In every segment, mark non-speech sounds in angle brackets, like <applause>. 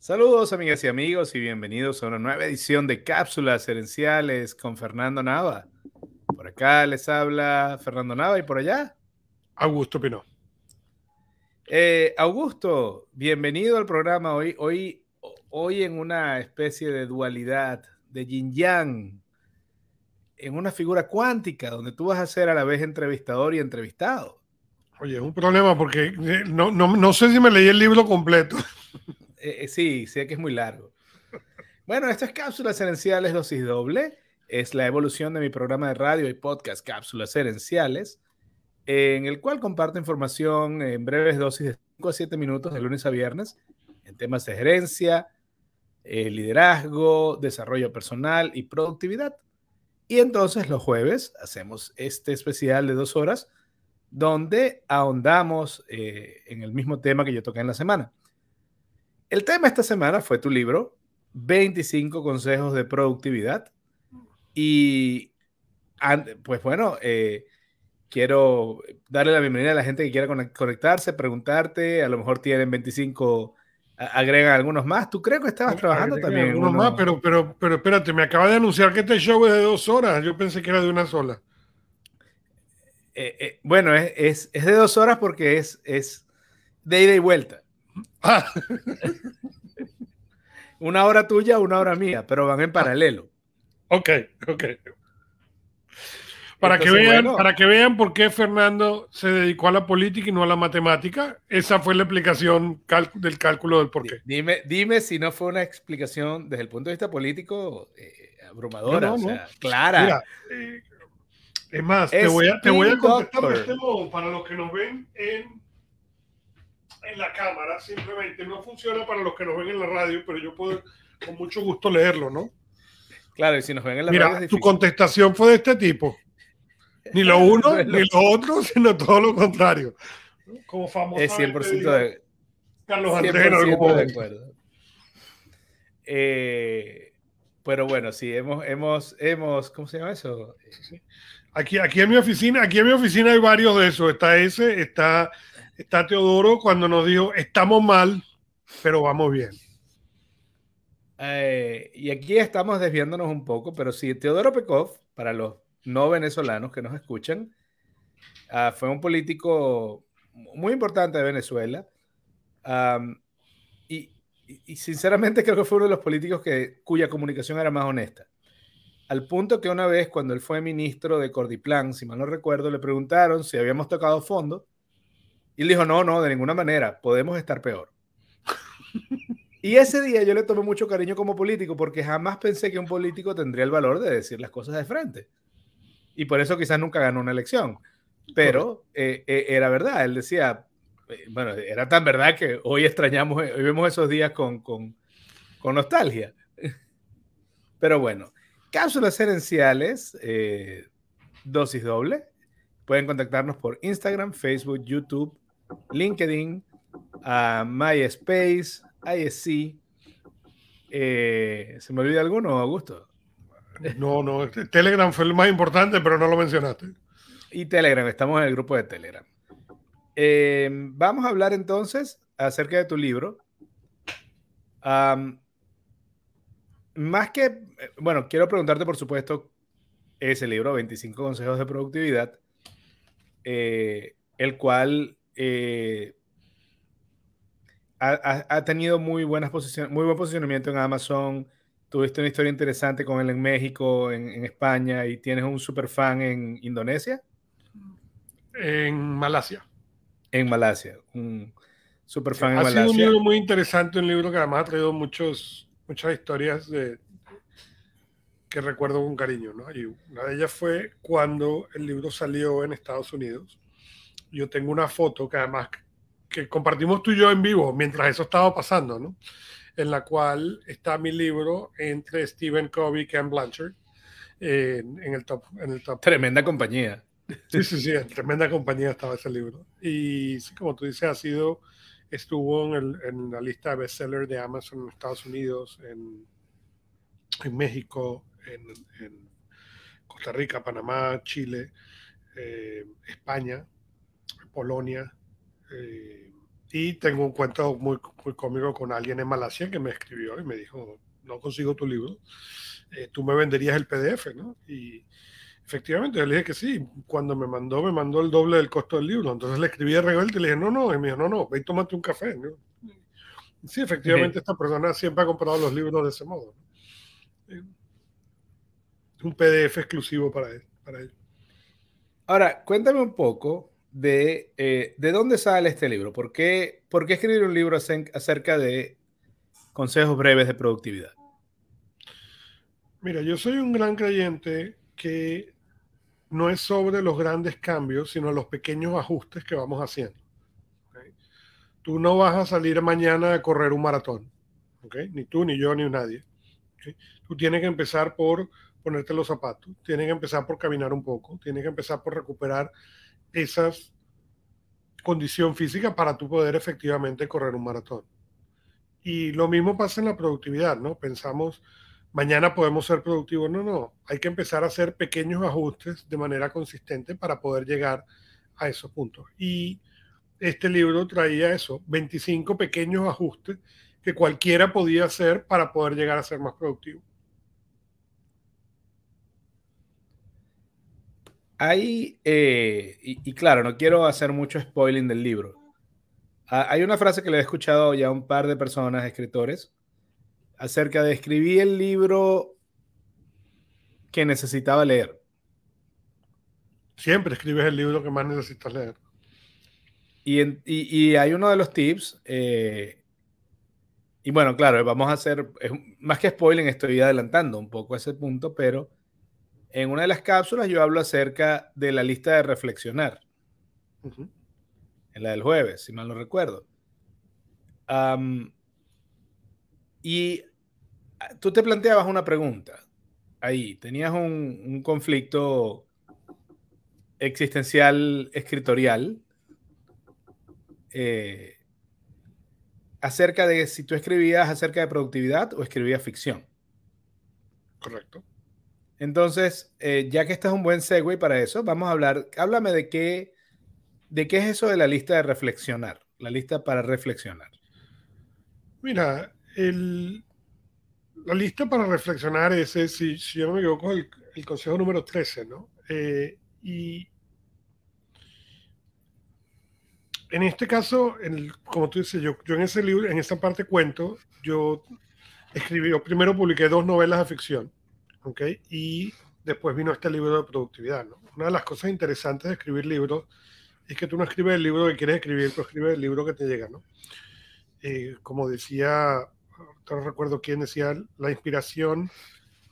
Saludos amigas y amigos y bienvenidos a una nueva edición de Cápsulas Herenciales con Fernando Nava. Por acá les habla Fernando Nava y por allá. Augusto Pino. Eh, Augusto, bienvenido al programa hoy, hoy, hoy en una especie de dualidad de yin yang, en una figura cuántica donde tú vas a ser a la vez entrevistador y entrevistado. Oye, es un problema porque eh, no, no, no sé si me leí el libro completo. <laughs> Eh, eh, sí, sé que es muy largo. Bueno, estas cápsulas herenciales dosis doble es la evolución de mi programa de radio y podcast Cápsulas Herenciales, en el cual comparto información en breves dosis de 5 a 7 minutos de lunes a viernes en temas de gerencia, eh, liderazgo, desarrollo personal y productividad. Y entonces los jueves hacemos este especial de dos horas donde ahondamos en el mismo tema que yo toqué en la semana. El tema esta semana fue tu libro, 25 consejos de productividad. Y pues bueno, eh, quiero darle la bienvenida a la gente que quiera conectarse, preguntarte, a lo mejor tienen 25, agregan algunos más. ¿Tú crees que estabas trabajando también? Algunos más, pero, pero, pero espérate, me acaba de anunciar que este show es de dos horas, yo pensé que era de una sola. Eh, eh, bueno, es, es, de dos horas porque es, es de ida y vuelta. Ah. <laughs> una hora tuya, una hora mía, pero van en paralelo. Ok, ok. Para, que vean, para que vean por qué Fernando se dedicó a la política y no a la matemática, esa fue la explicación del cálculo del porqué. Dime, dime si no fue una explicación desde el punto de vista político eh, abrumadora, o sea, clara. Eh, es más, te voy a, te voy a contestar de este modo para los que nos ven en en la cámara, simplemente no funciona para los que nos ven en la radio, pero yo puedo con mucho gusto leerlo, ¿no? Claro, y si nos ven en la Mira, radio. tu contestación fue de este tipo. Ni lo uno, <laughs> ni lo otro, sino todo lo contrario. Como famoso. Es 100% de. Carlos Andrés de acuerdo. Eh, pero bueno, sí, hemos, hemos, hemos, ¿cómo se llama eso? Aquí, aquí en mi oficina, aquí en mi oficina hay varios de esos. Está ese, está está Teodoro cuando nos dijo, estamos mal, pero vamos bien. Eh, y aquí estamos desviándonos un poco, pero sí, Teodoro Pekov, para los no venezolanos que nos escuchan, ah, fue un político muy importante de Venezuela. y, sinceramente <laughs> creo que fue uno de los políticos que, cuya comunicación era más honesta. Al punto que una vez, cuando él fue ministro de Cordiplan, si mal no recuerdo, le preguntaron si habíamos tocado fondo y él dijo, no, no, de ninguna manera, podemos estar peor. y ese día yo le tomé mucho cariño como político porque jamás pensé que un político tendría el valor de decir las cosas de frente. Y por eso quizás nunca ganó una elección. Pero eh, eh, era verdad, él decía, eh, bueno, era tan verdad que hoy extrañamos, hoy vemos esos días con, con, con nostalgia. Pero bueno, cápsulas herenciales, dosis doble. Pueden contactarnos por Instagram, Facebook, YouTube, LinkedIn, a MySpace, ISC. Eh, ¿Se me olvida alguno, Augusto? No, no, Telegram fue el más importante, pero no lo mencionaste. Y Telegram, estamos en el grupo de Telegram. Eh, vamos a hablar entonces acerca de tu libro. más que, bueno, quiero preguntarte, por supuesto, ese libro, 25 consejos de productividad, eh, el cual eh, ha, tenido muy, buenas muy buen posicionamiento en Amazon. Tuviste una historia interesante con él en México, en, España, y tienes un super fan en Indonesia. En Malasia. En Malasia, un super fan en Malasia. Ha sido un libro muy interesante, un libro que además ha traído muchos, muchas historias de, que recuerdo con cariño. ¿no? Y una de ellas fue cuando el libro salió en Estados Unidos yo tengo una foto que además que compartimos tú y yo en vivo mientras eso estaba pasando, ¿no? En la cual está mi libro entre Stephen Covey y Ken Blanchard en, el top, en el top. Tremenda compañía. Sí, sí, sí, en tremenda compañía estaba ese libro. Y como tú dices, ha sido, estuvo en, en la lista de bestsellers de Amazon en Estados Unidos, en, en México, en, en, Costa Rica, Panamá, Chile, eh, España, Polonia, eh, Y tengo un cuento muy, muy cómico con alguien en Malasia que me escribió y me dijo, no consigo tu libro, eh, tú me venderías el PDF, ¿no? Y efectivamente, yo le dije que sí. Cuando me mandó, me mandó el doble del costo del libro. Entonces le escribí de revuelta y le dije, no, no, y me dijo, no, no, ve y tómate un café. Sí, efectivamente, esta persona siempre ha comprado los libros de ese modo. Un PDF exclusivo para él. Para él. Ahora, cuéntame un poco de, eh, de dónde sale este libro. ¿Por qué, ¿Por qué escribir un libro acerca de consejos breves de productividad? Mira, yo soy un gran creyente que no es sobre los grandes cambios, sino los pequeños ajustes que vamos haciendo. Tú no vas a salir mañana a correr un maratón, ni tú, ni yo, ni nadie. Tú tienes que empezar por ponerte los zapatos, tienes que empezar por caminar un poco, tienes que empezar por recuperar esa condición física para tú poder efectivamente correr un maratón. Y lo mismo pasa en la productividad, ¿no? Pensamos, mañana podemos ser productivos. No, no, hay que empezar a hacer pequeños ajustes de manera consistente para poder llegar a esos puntos. Y este libro traía eso, 25 pequeños ajustes que cualquiera podía hacer para poder llegar a ser más productivo. Hay, eh, y, claro, no quiero hacer mucho spoiling del libro. Hay una frase que le he escuchado ya a un par de personas, escritores, acerca de escribir el libro que necesitaba leer. Siempre escribes el libro que más necesitas leer. Y, hay uno de los tips, eh, y bueno, claro, vamos a hacer, más que spoiling, estoy adelantando un poco ese punto, pero en una de las cápsulas yo hablo acerca de la lista de reflexionar. En la del jueves, si mal no recuerdo. y ah, tú te planteabas una pregunta ahí. Tenías un, conflicto existencial escritorial eh, acerca de si tú escribías acerca de productividad o escribías ficción. Correcto. Entonces, eh, ya que este es un buen segue para eso, vamos a hablar, háblame de qué, de qué es eso de la lista de reflexionar, la lista para reflexionar. Mira, la lista para reflexionar es, si, yo no me equivoco, el, consejo número 13, ¿no? Eh, y en este caso, como tú dices, yo, yo en ese libro, en esa parte cuento, yo escribí, yo primero publiqué dos novelas de ficción ¿ok? Y después vino este libro de productividad, ¿no? Una de las cosas interesantes de escribir libros es que tú no escribes el libro que quieres escribir, tú escribes el libro que te llega, ¿no? Eh, como decía, no recuerdo quién decía, la inspiración,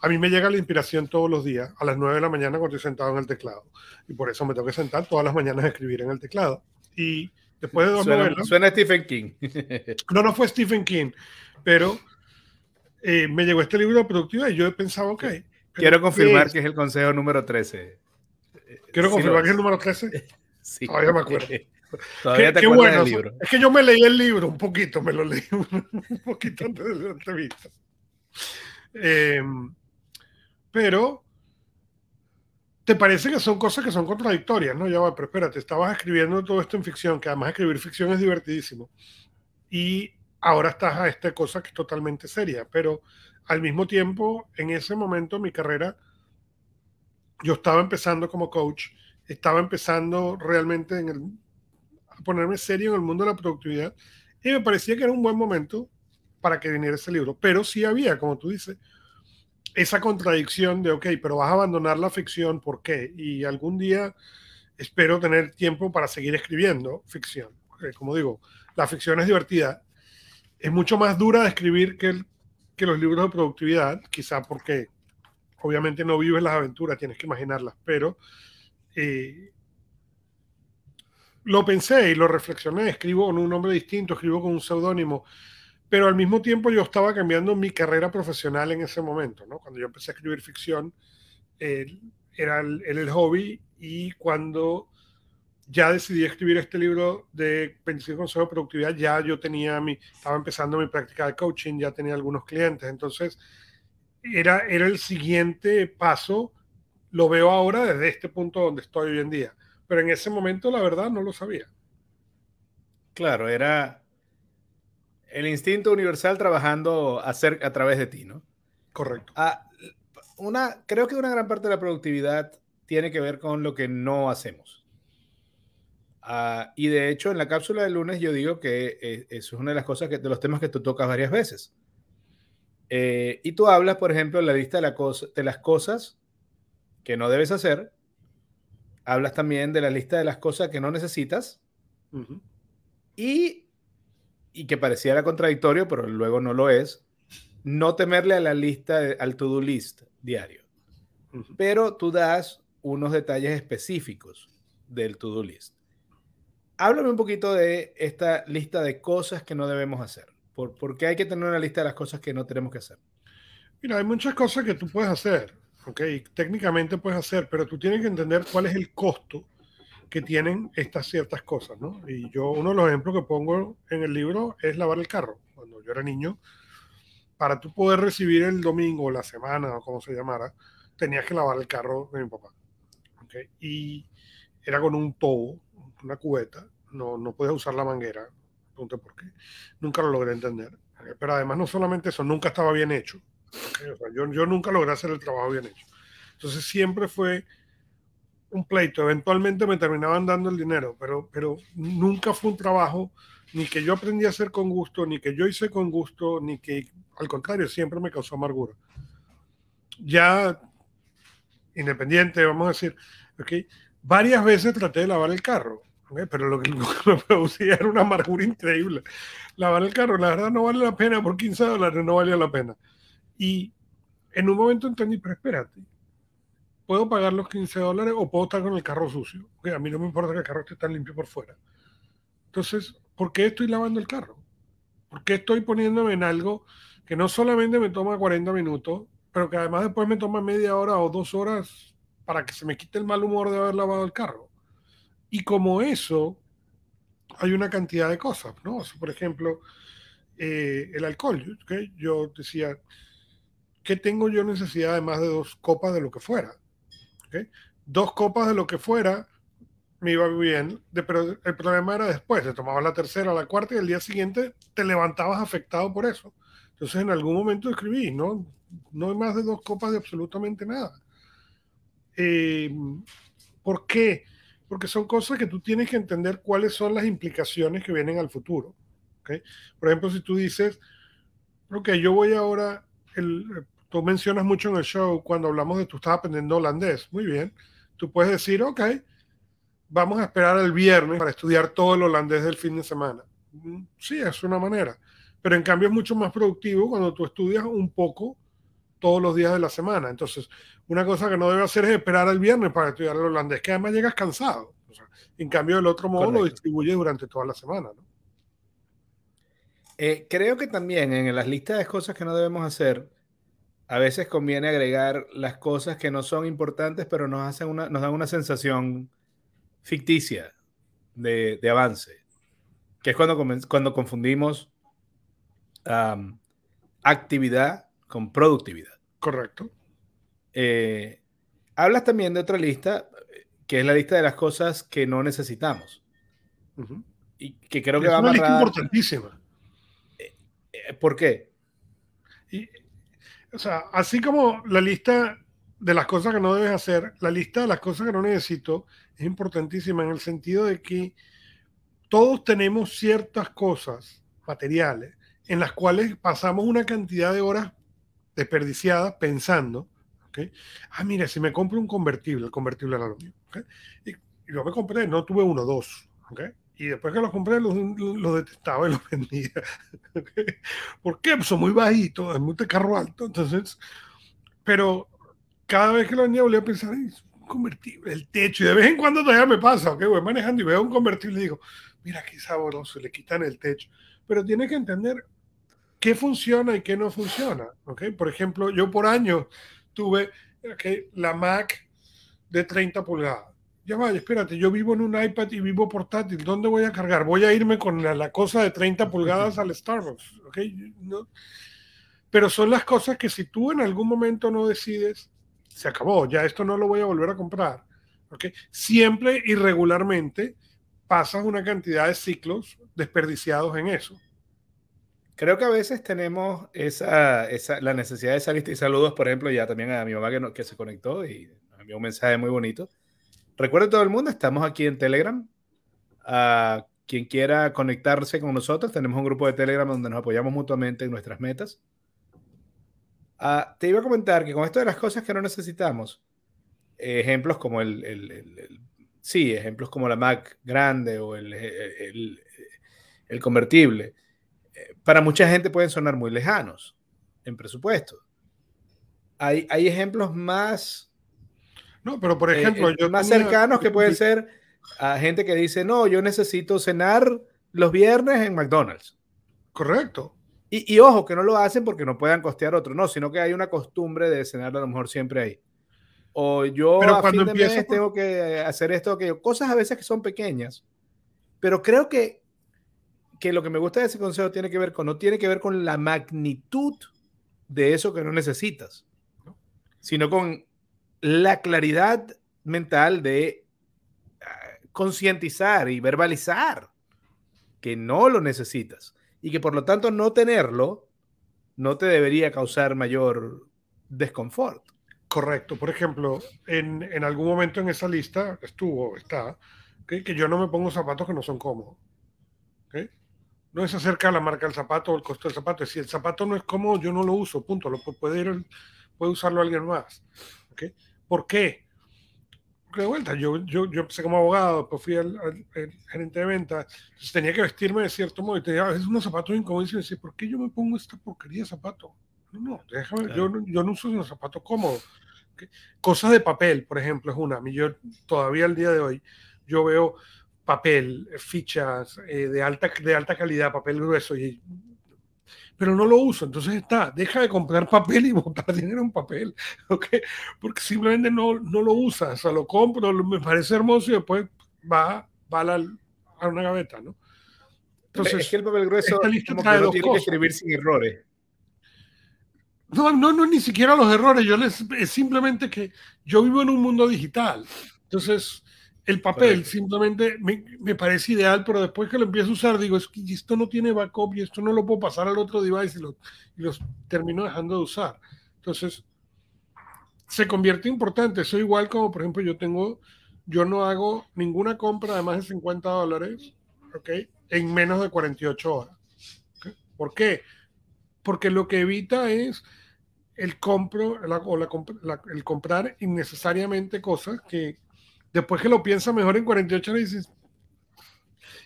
a mí me llega la inspiración todos los días, a las 9 de la mañana cuando estoy sentado en el teclado. Y por eso me tengo que sentar todas las mañanas a escribir en el teclado. Y después de dos suena, novelas... Suena Stephen King. <laughs> no, no fue Stephen King, pero eh, me llegó este libro de productividad y yo he pensado, ok. Quiero confirmar que es el consejo número 13. Quiero confirmar que es el número 13. <laughs> sí. Todavía me acuerdo. <laughs> Todavía te acuerdas del libro. Es que yo me leí el libro un poquito, me lo leí <laughs> un poquito antes de la entrevista. Em, pero te parece que son cosas que son contradictorias, ¿no? Ya va, pero espérate, estabas escribiendo todo esto en ficción, que además escribir ficción es divertidísimo. Y ahora estás a esta cosa que es totalmente seria, pero al mismo tiempo, en ese momento mi carrera, yo estaba empezando como coach, estaba empezando realmente a ponerme serio en el mundo de la productividad y me parecía que era un buen momento para que viniera ese libro, pero sí había, como tú dices, esa contradicción de, ok, pero vas a abandonar la ficción, ¿por qué? Y algún día espero tener tiempo para seguir escribiendo ficción. Como digo, la ficción es divertida, es mucho más dura de escribir que, que los libros de productividad, quizá porque obviamente no vives las aventuras, tienes que imaginarlas, pero eh, lo pensé y lo reflexioné, escribo con un nombre distinto, escribo con un seudónimo, pero al mismo tiempo yo estaba cambiando mi carrera profesional en ese momento, ¿no? Cuando yo empecé a escribir ficción, era el, el hobby y cuando ya decidí escribir este libro de 25 consejos de productividad, ya yo tenía mi, estaba empezando mi práctica de coaching, ya tenía algunos clientes, entonces era, era el siguiente paso, lo veo ahora desde este punto donde estoy hoy en día, pero en ese momento la verdad no lo sabía. Claro, era el instinto universal trabajando a, a través de ti, ¿no? Correcto. Ah, una, creo que una gran parte de la productividad tiene que ver con lo que no hacemos. Ah, y de hecho, en la cápsula del lunes yo digo que eh, eso es una de las cosas que, de los temas que tú tocas varias veces. Eh, y tú hablas, por ejemplo, en la lista de, la de las cosas que no debes hacer. Hablas también de la lista de las cosas que no necesitas. y, y que pareciera contradictorio, pero luego no lo es. No temerle a la lista, al to-do list diario. Pero tú das unos detalles específicos del to-do list. Háblame un poquito de esta lista de cosas que no debemos hacer. ¿Por, qué hay que tener una lista de las cosas que no tenemos que hacer? Mira, hay muchas cosas que tú puedes hacer, ¿ok? Técnicamente puedes hacer, pero tú tienes que entender cuál es el costo que tienen estas ciertas cosas, ¿no? Y yo, uno de los ejemplos que pongo en el libro es lavar el carro. Cuando yo era niño, para tú poder recibir el domingo, la semana, o como se llamara, tenías que lavar el carro de mi papá. ¿okay? Y era con un tobo, una cubeta, no, no podías usar la manguera, pregunté por qué. Nunca lo logré entender. Pero además no solamente eso, nunca estaba bien hecho. yo, yo nunca logré hacer el trabajo bien hecho. Entonces siempre fue un pleito. Eventualmente me terminaban dando el dinero, pero, pero nunca fue un trabajo ni que yo aprendí a hacer con gusto, ni que yo hice con gusto, ni que al contrario, siempre me causó amargura. Ya independiente, vamos a decir, okay, varias veces traté de lavar el carro pero lo que, <laughs> me producía era una amargura increíble. Lavar el carro, la verdad no vale la pena, por 15 dólares no valía la pena. Y en un momento entendí, pero espérate, puedo pagar los 15 dólares o puedo estar con el carro sucio. a mí no me importa que el carro esté tan limpio por fuera. Entonces, ¿por qué estoy lavando el carro? ¿Por qué estoy poniéndome en algo que no solamente me toma 40 minutos, pero que además después me toma media hora o dos horas para que se me quite el mal humor de haber lavado el carro? Y como eso, hay una cantidad de cosas, ¿no? por ejemplo, eh, el alcohol. ¿okay? Yo decía, ¿qué tengo yo necesidad de más de dos copas de lo que fuera? Dos copas de lo que fuera me iba bien, pero el problema era después, te tomabas la tercera, la cuarta y el día siguiente te levantabas afectado por eso. Entonces en algún momento escribí, ¿no? No hay más de dos copas de absolutamente nada. Eh, ¿Por qué? Porque son cosas que tú tienes que entender cuáles son las implicaciones que vienen al futuro. ¿okay? Por ejemplo, si tú dices, ok, yo voy ahora, el, tú mencionas mucho en el show cuando hablamos de tú estás aprendiendo holandés, muy bien, tú puedes decir, ok, vamos a esperar el viernes para estudiar todo el holandés del fin de semana. Mm, sí, es una manera, pero en cambio es mucho más productivo cuando tú estudias un poco todos los días de la semana. Entonces, una cosa que no debe hacer es esperar al viernes para estudiar el holandés, que además llegas cansado. en cambio, del otro modo lo distribuye durante toda la semana. Eh, creo que también en las listas de cosas que no debemos hacer, a veces conviene agregar las cosas que no son importantes, pero nos, hacen una, nos dan una sensación ficticia de, avance, que es cuando, cuando confundimos actividad con productividad. Correcto. Eh, hablas también de otra lista, que es la lista de las cosas que no necesitamos. Y que creo que es va una lista importantísima. Eh, eh, ¿Por qué? o sea, así como la lista de las cosas que no debes hacer, la lista de las cosas que no necesito es importantísima en el sentido de que todos tenemos ciertas cosas materiales en las cuales pasamos una cantidad de horas desperdiciadas pensando, ¿okay? ah, mira, si me compro un convertible, el convertible era lo mío, y, yo me compré, no tuve uno, dos, ¿okay? y después que los compré los, detestaba y los <laughs> vendía. ¿Por qué? Pues son muy bajitos, es muy de carro alto, entonces, pero cada vez que lo vendía volví a pensar, convertible, el techo, y de vez en cuando todavía me pasa, que voy manejando y veo un convertible y digo, mira qué sabroso, le quitan el techo. Pero tiene que entender qué funciona y qué no funciona. ¿okay? Por ejemplo, yo por años tuve la Mac de 30 pulgadas. Ya vaya, espérate, yo vivo en un iPad y vivo portátil. ¿Dónde voy a cargar? Voy a irme con la, cosa de 30 pulgadas al Starbucks. ¿okay? No. Pero son las cosas que si tú en algún momento no decides, se acabó, ya esto no lo voy a volver a comprar. ¿okay? Siempre y regularmente pasas una cantidad de ciclos desperdiciados en eso. Creo que a veces tenemos esa, esa, la necesidad de esa lista y saludos, por ejemplo, ya también a mi mamá que, que se conectó y me envió un mensaje muy bonito. Recuerden todo el mundo, estamos aquí en Telegram. A quien quiera conectarse con nosotros, tenemos un grupo de Telegram donde nos apoyamos mutuamente en nuestras metas. Ah, te iba a comentar que con esto de las cosas que no necesitamos, ejemplos como el, el, el, sí, ejemplos como la Mac grande o el, el convertible para mucha gente pueden sonar muy lejanos en presupuesto. Hay, hay ejemplos más... No, pero por ejemplo, eh, yo más cercanos que pueden ser a gente que dice, no, yo necesito cenar los viernes en McDonald's. Correcto. Y, y, ojo, que no lo hacen porque no puedan costear otro, no, sino que hay una costumbre de cenar a lo mejor siempre ahí. O yo pero a fin de mes tengo que hacer esto, que cosas a veces que son pequeñas, pero creo que que lo que me gusta de ese consejo tiene que ver con, no tiene que ver con la magnitud de eso que no necesitas, sino con la claridad mental de uh, concientizar y verbalizar que no lo necesitas y que por lo tanto no tenerlo no te debería causar mayor desconfort. Correcto. Por ejemplo, en, en algún momento en esa lista estuvo, está, ¿okay? que yo no me pongo zapatos que no son cómodos. No es acerca de la marca del zapato o el costo del zapato. Si el zapato no es cómodo, yo no lo uso, punto. Lo puede, ir, puede usarlo alguien más. ¿Okay? ¿Por qué? Porque de vuelta, yo, yo, yo empecé como abogado, después fui al, gerente de ventas, entonces tenía que vestirme de cierto modo y tenía a veces unos zapatos incómodos y decía, ¿por qué yo me pongo esta porquería de zapato? No, no, déjame, claro. yo, yo no uso unos zapatos cómodos. ¿Okay? Cosas de papel, por ejemplo, es una. A mí yo todavía al día de hoy, yo veo papel, fichas eh, de, alta, de alta calidad, papel grueso, y, pero no lo uso. Entonces está, deja de comprar <laughs> papel y botar dinero en papel. <laughs> Porque simplemente no, no lo usas, o sea, lo compro, me parece hermoso y después va, va a, la, a una gaveta, ¿no? Entonces, es que el papel grueso como que no tiene que escribir sin errores. No, no, no, ni siquiera los errores. Yo les, es simplemente que yo vivo en un mundo digital. Entonces, el papel Correcto. simplemente me, me, parece ideal, pero después que lo empiezo a usar, digo, es que esto no tiene backup y esto no lo puedo pasar al otro device y, lo, y los termino dejando de usar. Entonces, se convierte importante. Eso igual como, por ejemplo, yo tengo, yo no hago ninguna compra de más de 50 dólares, ¿ok? En menos de 48 horas. ¿okay? ¿Por qué? Porque lo que evita es el compro la, o la, la, el comprar innecesariamente cosas que después que lo piensas mejor en 48 horas dices,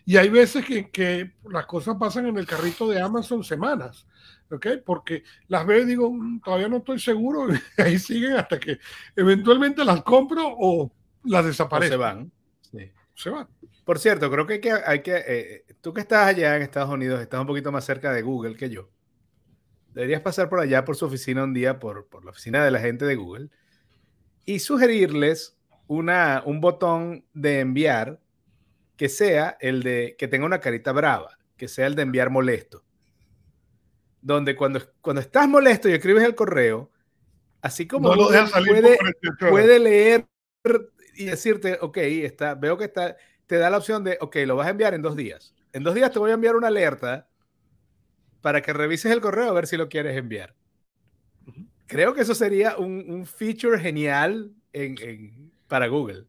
y hay veces que, que, las cosas pasan en el carrito de Amazon semanas, ¿ok? Porque las veo y digo, mm, todavía no estoy seguro, <laughs> y ahí siguen hasta que eventualmente las compro o las desaparecen. O se van. Sí. Se van. Por cierto, creo que hay que, hay que eh, tú que estás allá en Estados Unidos, estás un poquito más cerca de Google que yo. Deberías pasar por allá por su oficina un día, por, por la oficina de la gente de Google, y sugerirles una, un botón de enviar que sea el de que tenga una carita brava, que sea el de enviar molesto. Donde cuando, cuando estás molesto y escribes el correo, así como no puede, puede leer y decirte, ok, está, veo que está, te da la opción de, ok, lo vas a enviar en dos días. En dos días te voy a enviar una alerta para que revises el correo a ver si lo quieres enviar. Creo que eso sería un, un feature genial en, en, para Google.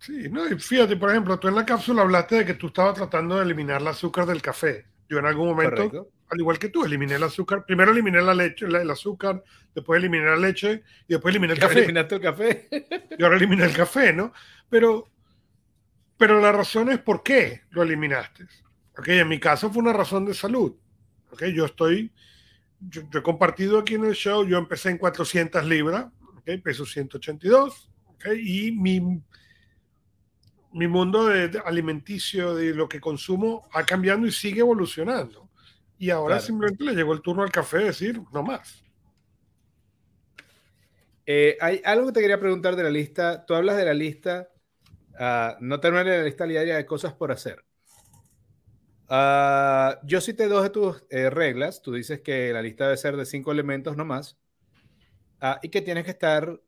Sí, no, y fíjate, por ejemplo, tú en la cápsula hablaste de que tú estabas tratando de eliminar el azúcar del café. Yo en algún momento, Correcto. al igual que tú, eliminé el azúcar. Primero eliminé la leche, el azúcar, después eliminé la leche y después eliminé el café. Eliminaste el café. <laughs> y ahora eliminé el café, ¿no? Pero, pero la razón es por qué lo eliminaste. Ok, en mi caso fue una razón de salud. Ok, yo estoy, yo, yo he compartido aquí en el show, yo empecé en 400 libras, ok, peso 182 ¿okay? Y mi, mi mundo de, de alimenticio, de lo que consumo, ha cambiado y sigue evolucionando. Y ahora claro. simplemente le llegó el turno al café de decir, no más. Eh, hay algo que te quería preguntar de la lista. Tú hablas de la lista, uh, no terminar la lista diaria de cosas por hacer. Uh, yo cité dos de tus eh, reglas. Tú dices que la lista debe ser de cinco elementos no más uh, y que tienes que estar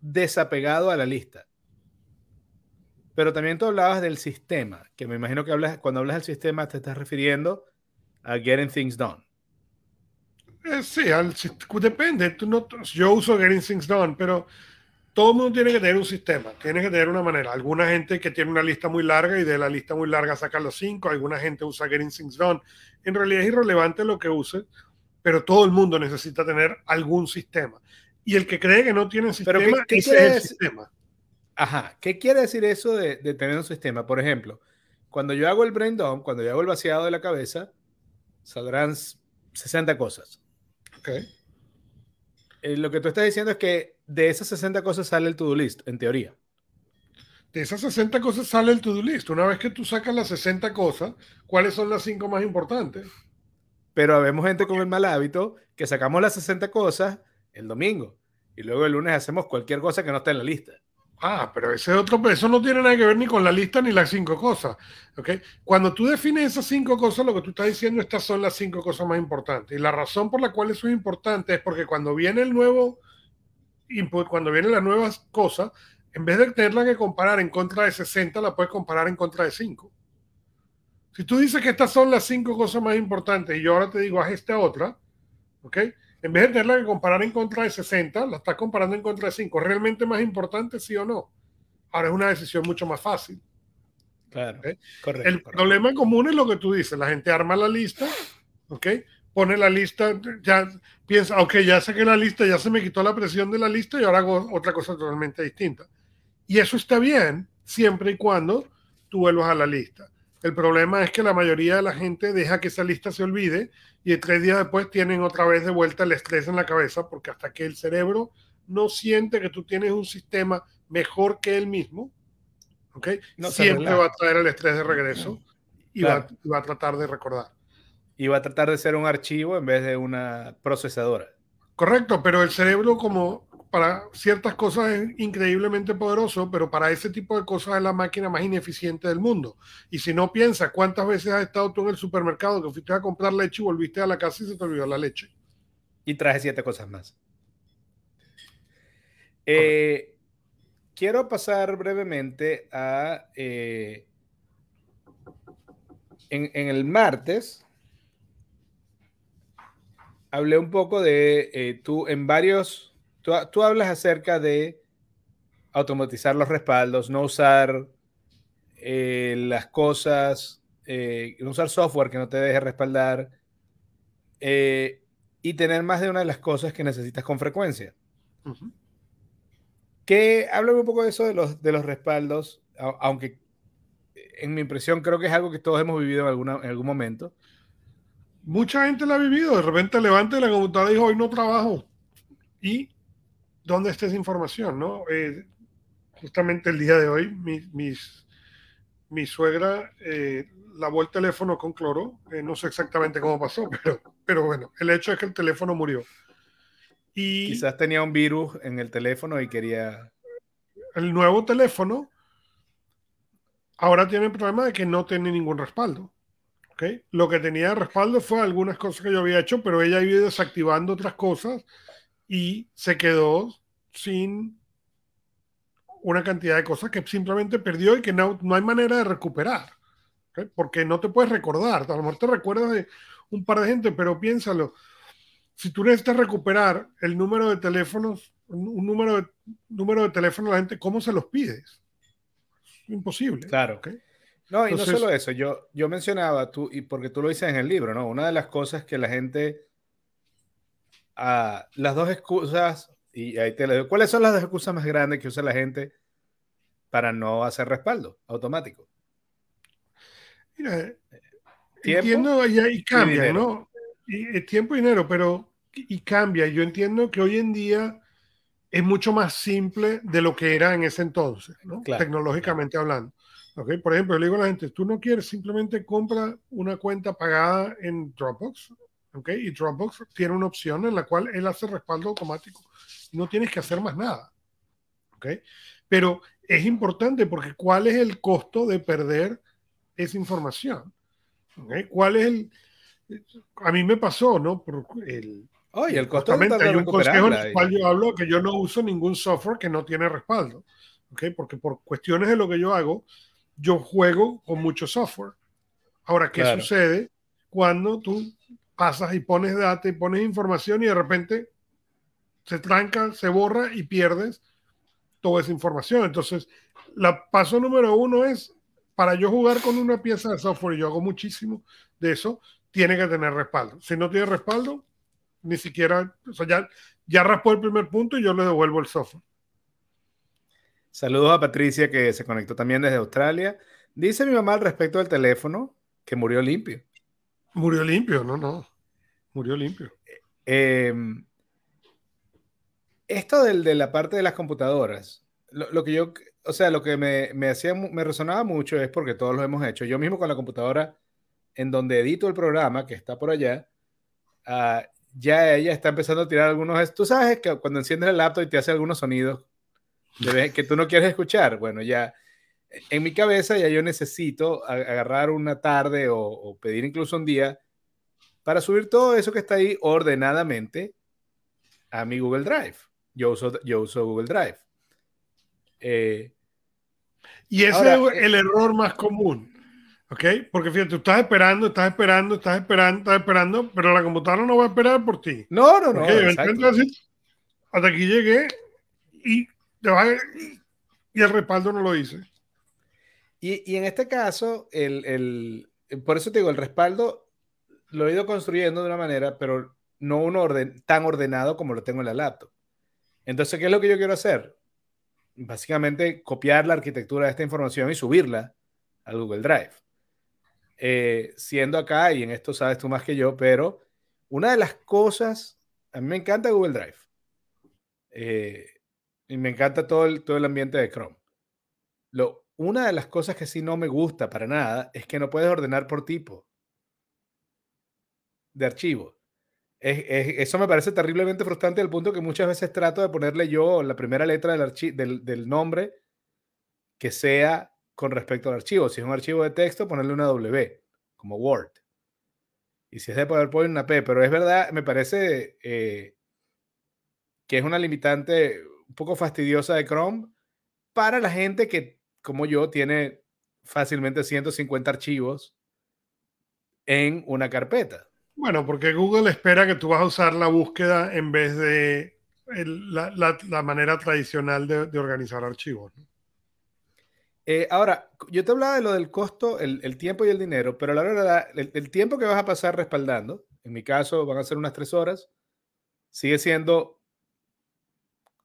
desapegado a la lista. Pero también tú hablabas del sistema, que me imagino que hablas, cuando hablas del sistema te estás refiriendo a getting things done. Eh, sí, al, depende. Tú no, yo uso getting things done, pero todo el mundo tiene que tener un sistema, tiene que tener una manera. Alguna gente que tiene una lista muy larga y de la lista muy larga saca los cinco, alguna gente usa Getting Things Done. En realidad es irrelevante lo que use, pero todo el mundo necesita tener algún sistema. Y el que cree que no tiene sistema, ¿qué, es el sistema. Ajá, ¿qué quiere decir eso de, tener un sistema? Por ejemplo, cuando yo hago el brain dump, cuando yo hago el vaciado de la cabeza, saldrán 60 cosas. Ok. Eh, lo que tú estás diciendo es que de esas 60 cosas sale el to-do list, en teoría. De esas 60 cosas sale el to-do list. Una vez que tú sacas las 60 cosas, ¿cuáles son las 5 más importantes? Pero habemos gente con el mal hábito que sacamos las 60 cosas el domingo y luego el lunes hacemos cualquier cosa que no esté en la lista. Ah, pero ese otro, eso no tiene nada que ver ni con la lista ni las cinco cosas. ¿okay? Cuando tú defines esas cinco cosas, lo que tú estás diciendo, estas son las cinco cosas más importantes. Y la razón por la cual eso es importante es porque cuando viene el nuevo input, cuando vienen las nuevas cosas, en vez de tenerla que comparar en contra de 60, la puedes comparar en contra de 5. Si tú dices que estas son las cinco cosas más importantes y yo ahora te digo, haz esta otra, ¿ok? En vez de tenerla que comparar en contra de 60, la estás comparando en contra de 5. ¿Realmente más importante, sí o no? Ahora es una decisión mucho más fácil. Claro, correcto. El problema común es lo que tú dices. La gente arma la lista, ¿ok? Pone la lista, ya piensa, ok, ya saqué la lista, ya se me quitó la presión de la lista y ahora hago otra cosa totalmente distinta. Y eso está bien siempre y cuando tú vuelvas a la lista. El problema es que la mayoría de la gente deja que esa lista se olvide y tres días después tienen otra vez de vuelta el estrés en la cabeza porque hasta que el cerebro no siente que tú tienes un sistema mejor que él mismo, ¿okay? siempre va a traer el estrés de regreso y, va, a tratar de recordar. Y va a tratar de ser un archivo en vez de una procesadora. Correcto, pero el cerebro como para ciertas cosas es increíblemente poderoso, pero para ese tipo de cosas es la máquina más ineficiente del mundo. Y si no piensas cuántas veces has estado tú en el supermercado que fuiste a comprar leche y volviste a la casa y se te olvidó la leche. Y traje siete cosas más. Eh, quiero pasar brevemente a... Eh, en, en, el martes hablé un poco de eh, tú en varios Tú, hablas acerca de automatizar los respaldos, no usar eh, las cosas, eh, no usar software que no te deje respaldar eh, y tener más de una de las cosas que necesitas con frecuencia. Que háblame un poco de eso de los, de los respaldos, aunque en mi impresión creo que es algo que todos hemos vivido en, alguna, en algún momento. Mucha gente lo ha vivido, de repente levante la computadora y dijo, hoy no trabajo. Y dónde está esa información, ¿no? Eh, justamente el día de hoy, mi, mi suegra eh, lavó el teléfono con cloro. Eh, no sé exactamente cómo pasó, <laughs> pero, pero bueno, el hecho es que el teléfono murió. Y Quizás tenía un virus en el teléfono y quería... El nuevo teléfono ahora tiene el problema de que no tiene ningún respaldo. ¿okay? Lo que tenía de respaldo fue algunas cosas que yo había hecho, pero ella iba desactivando otras cosas y se quedó sin una cantidad de cosas que simplemente perdió y que no, no hay manera de recuperar. Porque no te puedes recordar. A lo mejor te recuerdas de un par de gente, pero piénsalo. Si tú necesitas recuperar el número de teléfonos, un número de, número de teléfono la gente, ¿cómo se los pides? imposible. Claro. No, y no solo eso. Yo, yo mencionaba, tú, y porque tú lo dices en el libro, ¿no? Una de las cosas que la gente. Ah, las dos excusas y ahí te le ¿Cuáles son las excusas más grandes que usa la gente para no hacer respaldo automático? Mira, entiendo y, cambia, ¿no? Y, tiempo y dinero, pero y cambia. Yo entiendo que hoy en día es mucho más simple de lo que era en ese entonces, ¿no? tecnológicamente hablando. ¿Okay? Por ejemplo, yo le digo a la gente, tú no quieres, simplemente compra una cuenta pagada en Dropbox, ¿ok? Y Dropbox tiene una opción en la cual él hace respaldo automático no tienes que hacer más nada. ¿Ok? Pero es importante porque ¿cuál es el costo de perder esa información? ¿Cuál es el... A mí me pasó, ¿no? Por el, Oye, el costo de hay un consejo en el cual yo hablo que yo no uso ningún software que no tiene respaldo. ¿ok? Porque por cuestiones de lo que yo hago, yo juego con mucho software. Ahora, ¿qué sucede cuando tú pasas y pones data y pones información y de repente se tranca, se borra y pierdes toda esa información? Entonces, la paso número uno es, para yo jugar con una pieza de software, y yo hago muchísimo de eso, tiene que tener respaldo. Si no tiene respaldo, ni siquiera, o sea, ya, ya raspó el primer punto y yo le devuelvo el software. Saludos a Patricia que se conectó también desde Australia. Dice mi mamá al respecto del teléfono que murió limpio. Murió limpio, no, no. Murió limpio. Em, esto del, de la parte de las computadoras, lo, que yo, o sea, lo que me, me, hacía, me resonaba mucho es porque todos lo hemos hecho. Yo mismo con la computadora en donde edito el programa, que está por allá, uh, ya ella está empezando a tirar algunos. Tú sabes que cuando enciendes el laptop y te hace algunos sonidos que tú no quieres escuchar, bueno, ya en mi cabeza ya yo necesito agarrar una tarde o, pedir incluso un día para subir todo eso que está ahí ordenadamente a mi Google Drive. Yo uso, yo uso Google Drive. Eh, y ese es el error más común. ¿Ok? Porque fíjate, tú estás esperando, estás esperando, estás esperando, estás esperando, pero la computadora no va a esperar por ti. No, no, no. hasta aquí llegué y, y el respaldo no lo hice. Y, y en este caso, el, el, por eso te digo, el respaldo lo he ido construyendo de una manera, pero no un orden tan ordenado como lo tengo en la laptop. Entonces, ¿qué es lo que yo quiero hacer? Básicamente, copiar la arquitectura de esta información y subirla al Google Drive. Eh, siendo acá, y en esto sabes tú más que yo, pero una de las cosas, a mí me encanta Google Drive. Eh, y me encanta todo el, todo el ambiente de Chrome. Lo, una de las cosas que sí no me gusta para nada es que no puedes ordenar por tipo de archivo. eso me parece terriblemente frustrante al punto que muchas veces trato de ponerle yo la primera letra del, del, nombre que sea con respecto al archivo. Si es un archivo de texto, ponerle una W, como Word. Y si es de PowerPoint, una P. Pero es verdad, me parece eh, que es una limitante un poco fastidiosa de Chrome para la gente que, como yo, tiene fácilmente 150 archivos en una carpeta. Bueno, porque Google espera que tú vas a usar la búsqueda en vez de la, manera tradicional de, organizar archivos. Eh, ahora, yo te hablaba de lo del costo, el, tiempo y el dinero, pero la verdad, el, el, tiempo que vas a pasar respaldando, en mi caso van a ser unas tres horas, sigue siendo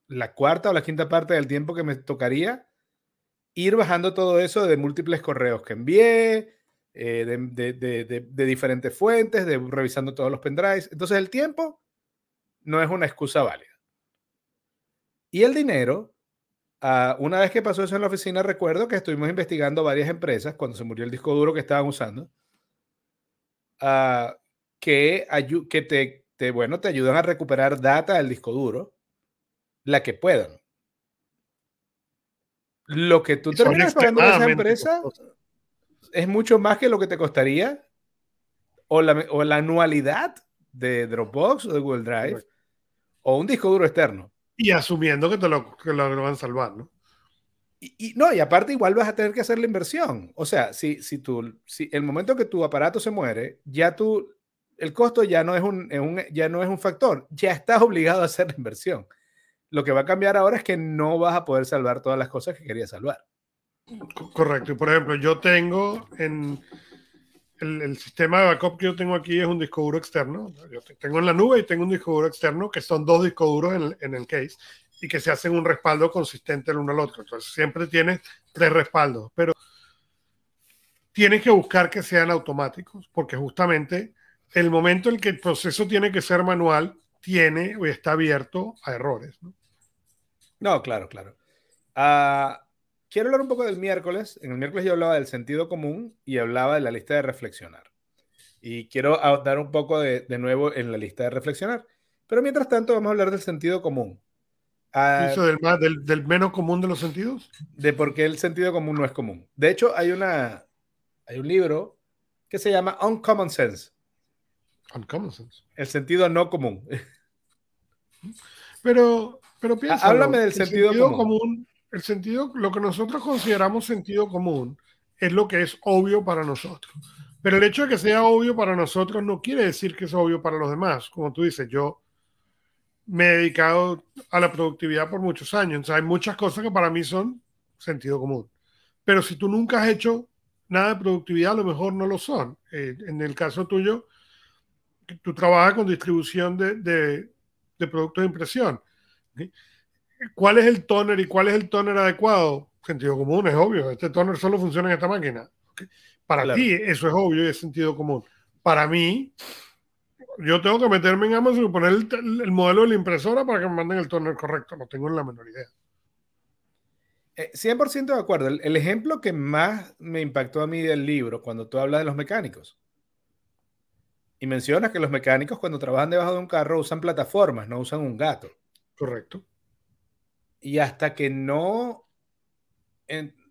la cuarta o la quinta parte del tiempo que me tocaría ir bajando todo eso de múltiples correos que envié, eh, de, de, de, de, diferentes fuentes, de revisando todos los pendrives. Entonces el tiempo no es una excusa válida. Y el dinero, Ah, una vez que pasó eso en la oficina, recuerdo que estuvimos investigando varias empresas cuando se murió el disco duro que estaban usando, uh, que, que te, te, bueno, te ayudan a recuperar data del disco duro, la que puedan. Lo que tú terminas pagando en esa empresa es mucho más que lo que te costaría o la, o la anualidad de Dropbox o de Google Drive o un disco duro externo. Y asumiendo que te lo, que lo van a salvar, ¿no? Y, no, y aparte igual vas a tener que hacer la inversión. O sea, si, si tú, si el momento que tu aparato se muere, ya tú, el costo ya no es un, un, ya no es un factor, ya estás obligado a hacer la inversión. Lo que va a cambiar ahora es que no vas a poder salvar todas las cosas que querías salvar. Correcto. Y por ejemplo, yo tengo en, el, sistema de backup que yo tengo aquí es un disco duro externo. Yo tengo en la nube y tengo un disco duro externo que son dos discos duros en, el case y que se hacen un respaldo consistente el uno al otro. Entonces siempre tienes tres respaldos, pero tienes que buscar que sean automáticos, porque justamente el momento en que el proceso tiene que ser manual tiene o está abierto a errores. No, no claro, claro. Uh, quiero hablar un poco del miércoles. En el miércoles yo hablaba del sentido común y hablaba de la lista de reflexionar. Y quiero dar un poco de, de nuevo en la lista de reflexionar. Pero mientras tanto vamos a hablar del sentido común. Uh, ¿Eso del, más, del, del, menos común de los sentidos? De por qué el sentido común no es común. De hecho, hay, una, hay un libro que se llama Uncommon Sense. Uncommon Sense. El sentido no común. <laughs> Pero, pero piensa. Háblame del sentido, sentido común. común el sentido, lo que nosotros consideramos sentido común es lo que es obvio para nosotros. Pero el hecho de que sea obvio para nosotros no quiere decir que es obvio para los demás. Como tú dices, yo me he dedicado a la productividad por muchos años. hay muchas cosas que para mí son sentido común. Pero si tú nunca has hecho nada de productividad, a lo mejor no lo son. Eh, en el caso tuyo, tú trabajas con distribución de, de, productos de impresión. ¿Cuál es el toner y cuál es el toner adecuado? Sentido común, es obvio. Este toner solo funciona en esta máquina. Para ti eso es obvio y es sentido común. Para mí, yo tengo que meterme en Amazon y poner el, modelo de la impresora para que me manden el toner correcto. No tengo la menor idea. 100% eh, de acuerdo. El, ejemplo que más me impactó a mí del libro, cuando tú hablas de los mecánicos, y mencionas que los mecánicos cuando trabajan debajo de un carro usan plataformas, no usan un gato. Correcto. Y hasta que no,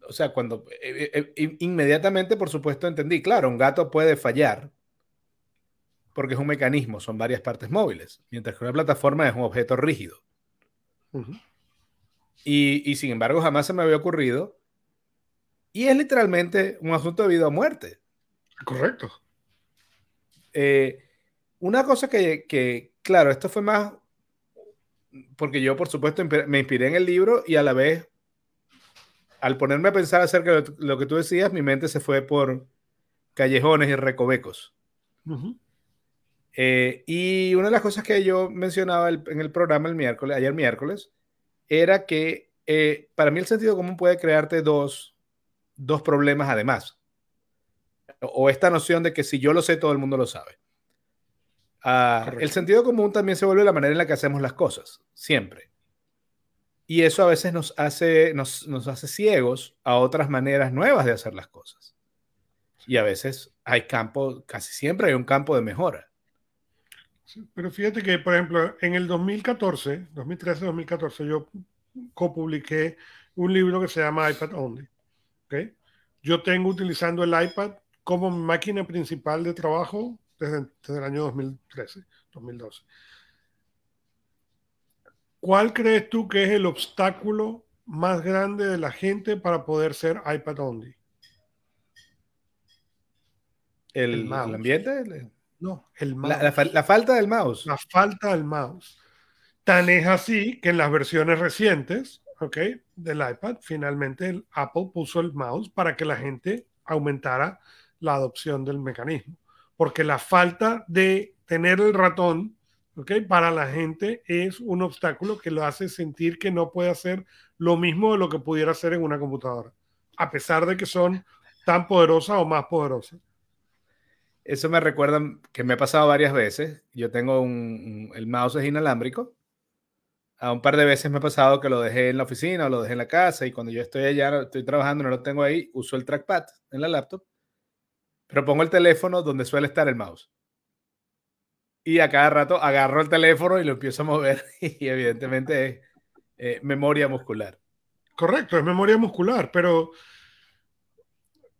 o sea, cuando eh, eh, inmediatamente, por supuesto, entendí, claro, un gato puede fallar, porque es un mecanismo, son varias partes móviles, mientras que una plataforma es un objeto rígido. y, sin embargo, jamás se me había ocurrido. Y es literalmente un asunto de vida o muerte. Correcto. Eh, una cosa que, claro, esto fue más porque yo, por supuesto, me inspiré en el libro y a la vez, al ponerme a pensar acerca de lo que tú decías, mi mente se fue por callejones y recovecos. Eh, y una de las cosas que yo mencionaba en el programa el miércoles, ayer miércoles, era que eh, para mí el sentido común puede crearte dos, dos problemas además. O, esta noción de que si yo lo sé, todo el mundo lo sabe. Ah, el sentido común también se vuelve la manera en la que hacemos las cosas, siempre. Y eso a veces nos hace, nos, nos hace ciegos a otras maneras nuevas de hacer las cosas. Y a veces hay campo, casi siempre hay un campo de mejora. Pero fíjate que, por ejemplo, en el 2014, 2013-2014, yo copubliqué un libro que se llama iPad Only. ¿okay? Yo tengo utilizando el iPad como máquina principal de trabajo desde, desde el año 2013, 2012. ¿Cuál crees tú que es el obstáculo más grande de la gente para poder ser iPad Only? ¿El, el, ambiente? No, el mouse. La, falta del mouse. La falta del mouse. Tan es así que en las versiones recientes, ¿ok? Del iPad, finalmente el Apple puso el mouse para que la gente aumentara la adopción del mecanismo. Porque la falta de tener el ratón, ¿ok? Para la gente es un obstáculo que lo hace sentir que no puede hacer lo mismo de lo que pudiera hacer en una computadora. A pesar de que son tan poderosas o más poderosas. Eso me recuerda que me ha pasado varias veces. Yo tengo un, el mouse es inalámbrico. A un par de veces me ha pasado que lo dejé en la oficina o lo dejé en la casa y cuando yo estoy allá, estoy trabajando, no lo tengo ahí, uso el trackpad en la laptop, pero pongo el teléfono donde suele estar el mouse. Y a cada rato agarro el teléfono y lo empiezo a mover <laughs> y evidentemente es eh, memoria muscular. Correcto, es memoria muscular, pero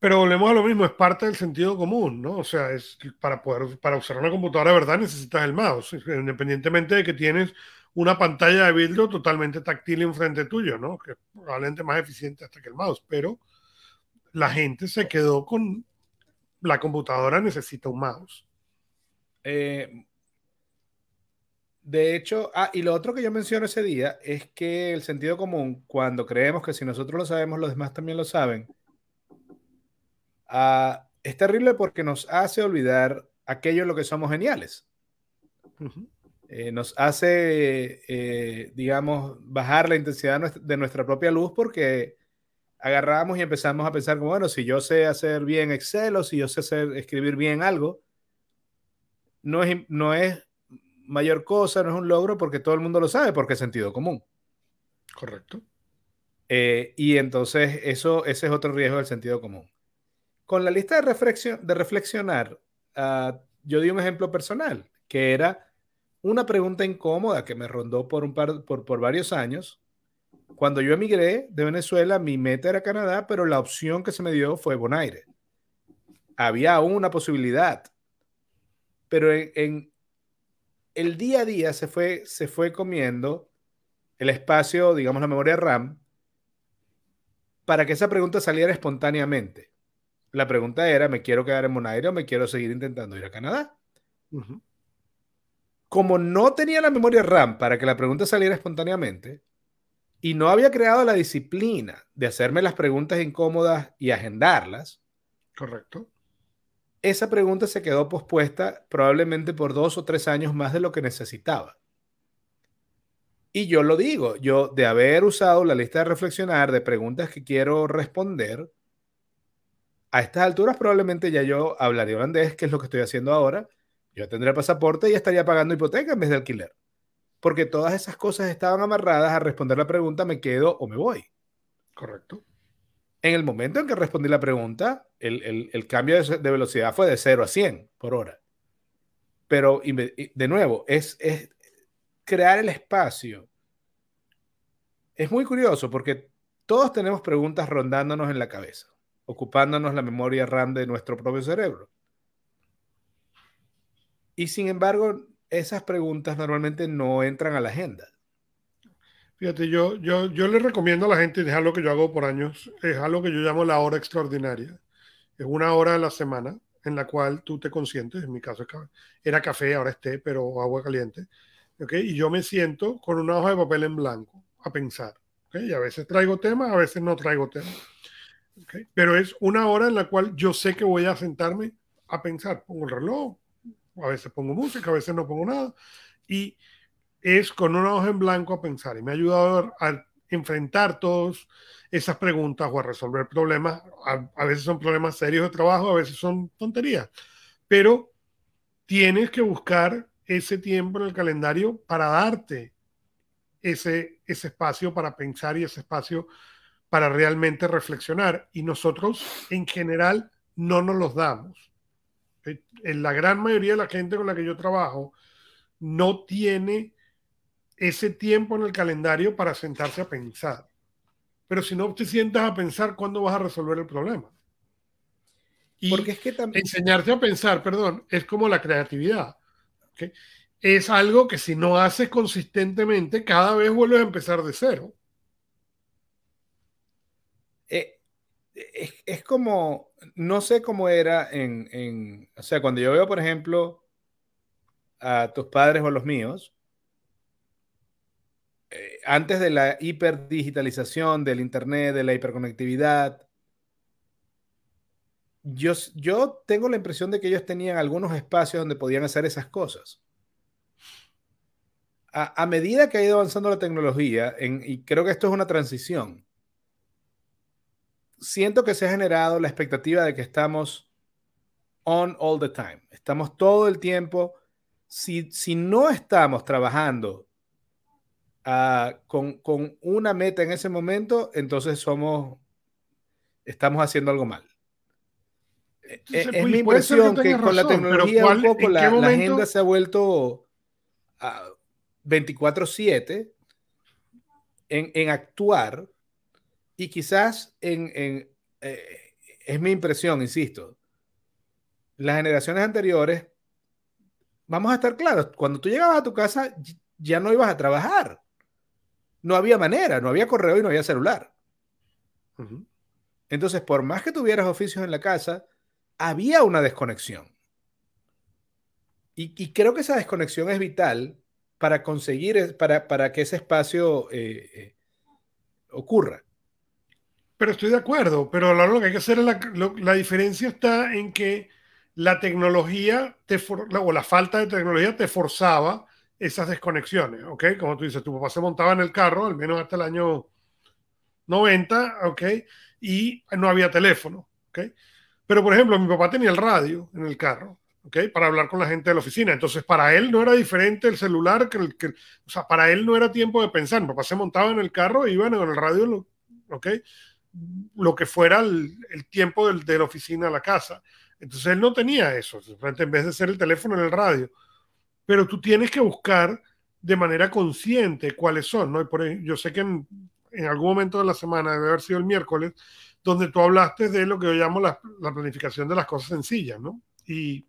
pero volvemos a lo mismo, es parte del sentido común, ¿no? O sea, es para poder para usar una computadora verdad necesitas el mouse, independientemente de que tienes una pantalla de vidrio totalmente táctil enfrente tuyo, ¿no? Que es probablemente más eficiente hasta que el mouse, pero la gente se quedó con la computadora necesita un mouse. Eh, de hecho, ah, y lo otro que yo menciono ese día es que el sentido común, cuando creemos que si nosotros lo sabemos, los demás también lo saben, Ah, es terrible porque nos hace olvidar aquello en lo que somos geniales. Eh, nos hace, eh, digamos, bajar la intensidad de nuestra propia luz porque agarramos y empezamos a pensar como, bueno, si yo sé hacer bien Excel o si yo sé hacer, escribir bien algo, no es, no es mayor cosa, no es un logro porque todo el mundo lo sabe, porque es sentido común. Correcto. Eh, y entonces eso, ese es otro riesgo del sentido común. Con la lista de, reflexión, de reflexionar, uh, yo di un ejemplo personal, que era una pregunta incómoda que me rondó por, un par, por, por varios años. Cuando yo emigré de Venezuela, mi meta era Canadá, pero la opción que se me dio fue Bonaire. Había aún una posibilidad, pero en, en el día a día se fue, se fue comiendo el espacio, digamos, la memoria RAM, para que esa pregunta saliera espontáneamente. La pregunta era, ¿me quiero quedar en Bonaire o me quiero seguir intentando ir a Canadá? Como no tenía la memoria RAM para que la pregunta saliera espontáneamente y no había creado la disciplina de hacerme las preguntas incómodas y agendarlas. Correcto. Esa pregunta se quedó pospuesta probablemente por dos o tres años más de lo que necesitaba. Y yo lo digo, yo de haber usado la lista de reflexionar de preguntas que quiero responder, a estas alturas probablemente ya yo hablaría holandés, que es lo que estoy haciendo ahora. Yo tendría pasaporte y estaría pagando hipoteca en vez de alquiler. Porque todas esas cosas estaban amarradas a responder la pregunta, me quedo o me voy. Correcto. En el momento en que respondí la pregunta, el, cambio de, velocidad fue de 0 a 100 por hora. Pero, de nuevo, es, es, crear el espacio. Es muy curioso porque todos tenemos preguntas rondándonos en la cabeza, ocupándonos la memoria RAM de nuestro propio cerebro. Y sin embargo, esas preguntas normalmente no entran a la agenda. Fíjate, yo, yo, yo le recomiendo a la gente, es algo que yo hago por años, es algo que yo llamo la hora extraordinaria. Es una hora de la semana en la cual tú te consientes, en mi caso era café, ahora es té, pero agua caliente y yo me siento con una hoja de papel en blanco a pensar. Y a veces traigo temas, a veces no traigo temas. Pero es una hora en la cual yo sé que voy a sentarme a pensar. Pongo el reloj, a veces pongo música, a veces no pongo nada. Y es con una hoja en blanco a pensar. Y me ha ayudado a, enfrentar todas esas preguntas o a resolver problemas. A, a veces son problemas serios de trabajo, a veces son tonterías. Pero tienes que buscar ese tiempo en el calendario para darte ese, ese espacio para pensar y ese espacio para realmente reflexionar. Y nosotros en general no nos los damos. En la gran mayoría de la gente con la que yo trabajo no tiene ese tiempo en el calendario para sentarse a pensar. Pero si no te sientas a pensar, ¿cuándo vas a resolver el problema? Y Porque es que también... enseñarte a pensar, perdón, es como la creatividad. Es algo que si no haces consistentemente, cada vez vuelves a empezar de cero. Eh, es, como, no sé cómo era en, o sea, cuando yo veo, por ejemplo, a tus padres o los míos, eh, antes de la hiperdigitalización, del Internet, de la hiperconectividad, yo, yo tengo la impresión de que ellos tenían algunos espacios donde podían hacer esas cosas. A, medida que ha ido avanzando la tecnología, y creo que esto es una transición, siento que se ha generado la expectativa de que estamos on all the time. Estamos todo el tiempo. Si, si no estamos trabajando ah, con, con, una meta en ese momento, entonces somos, estamos haciendo algo mal. Eh, es, mi impresión que, con la tecnología un poco la, agenda se ha vuelto 24/7 en, en, actuar y quizás en, en eh, es mi impresión, insisto, las generaciones anteriores, vamos a estar claros, cuando tú llegabas a tu casa ya no ibas a trabajar. No había manera, no había correo y no había celular. Entonces, por más que tuvieras oficios en la casa, había una desconexión. Y, creo que esa desconexión es vital para conseguir, para, para que ese espacio eh, eh, ocurra. Pero estoy de acuerdo, pero lo que hay que hacer es la, la diferencia está en que la tecnología te o la falta de tecnología te forzaba esas desconexiones, ¿ok? Como tú dices, tu papá se montaba en el carro, al menos hasta el año 90, ¿ok? Y no había teléfono, ¿ok? Pero, por ejemplo, mi papá tenía el radio en el carro, ¿ok? Para hablar con la gente de la oficina. Entonces, para él no era diferente el celular que el que... O sea, para él no era tiempo de pensar. Mi papá se montaba en el carro y iba en el radio, ¿ok? Lo que fuera el, tiempo de la oficina a la casa. Entonces, él no tenía eso. En vez de ser el teléfono en el radio. Pero tú tienes que buscar de manera consciente cuáles son, ¿no? Y por yo sé que en, en algún momento de la semana, debe haber sido el miércoles, donde tú hablaste de lo que yo llamo la, planificación de las cosas sencillas, ¿no? Y,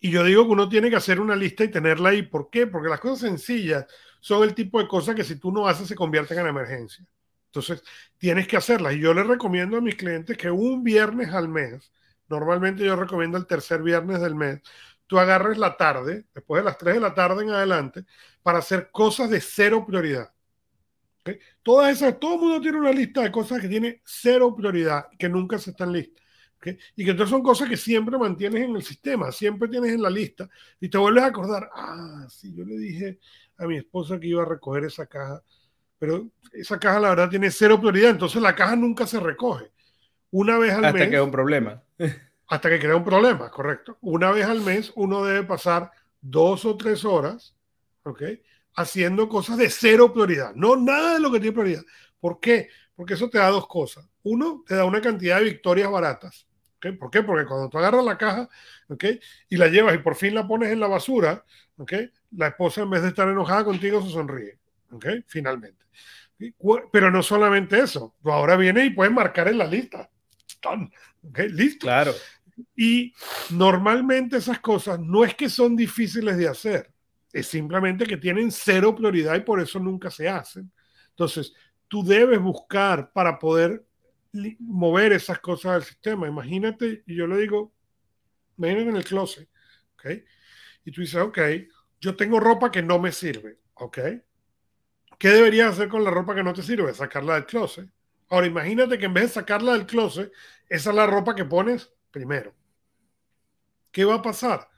y yo digo que uno tiene que hacer una lista y tenerla ahí. ¿Por qué? Porque las cosas sencillas son el tipo de cosas que si tú no haces se convierten en emergencia. Entonces, tienes que hacerlas. Y yo les recomiendo a mis clientes que un viernes al mes, normalmente yo recomiendo el tercer viernes del mes, tú agarres la tarde, después de las 3 de la tarde en adelante, para hacer cosas de cero prioridad. Todas esas, todo el mundo tiene una lista de cosas que tiene cero prioridad, que nunca se están listas. Y que entonces son cosas que siempre mantienes en el sistema, siempre tienes en la lista y te vuelves a acordar, ah, sí, yo le dije a mi esposa que iba a recoger esa caja, pero esa caja la verdad tiene cero prioridad, entonces la caja nunca se recoge. Una vez al mes. Hasta que es un problema. <laughs> hasta que crea un problema, correcto. Una vez al mes uno debe pasar dos o tres horas, ¿ok? Haciendo cosas de cero prioridad, no nada de lo que tiene prioridad. ¿Por qué? Porque eso te da dos cosas. Uno, te da una cantidad de victorias baratas. ¿Por qué? Porque cuando tú agarras la caja ¿ok? y la llevas y por fin la pones en la basura, ¿ok? la esposa en vez de estar enojada contigo se sonríe. ¿Ok? Finalmente. Pero no solamente eso, tú ahora vienes y puedes marcar en la lista. ¿ok? Listo. Claro. Y normalmente esas cosas no es que son difíciles de hacer, es simplemente que tienen cero prioridad y por eso nunca se hacen. Entonces, tú debes buscar para poder mover esas cosas del sistema. Imagínate, y yo le digo, imagínate en el closet, ¿ok? Y tú dices, ok, yo tengo ropa que no me sirve, ¿ok? ¿Qué deberías hacer con la ropa que no te sirve? Sacarla del closet. Ahora, imagínate que en vez de sacarla del closet, esa es la ropa que pones primero. ¿Qué va a pasar?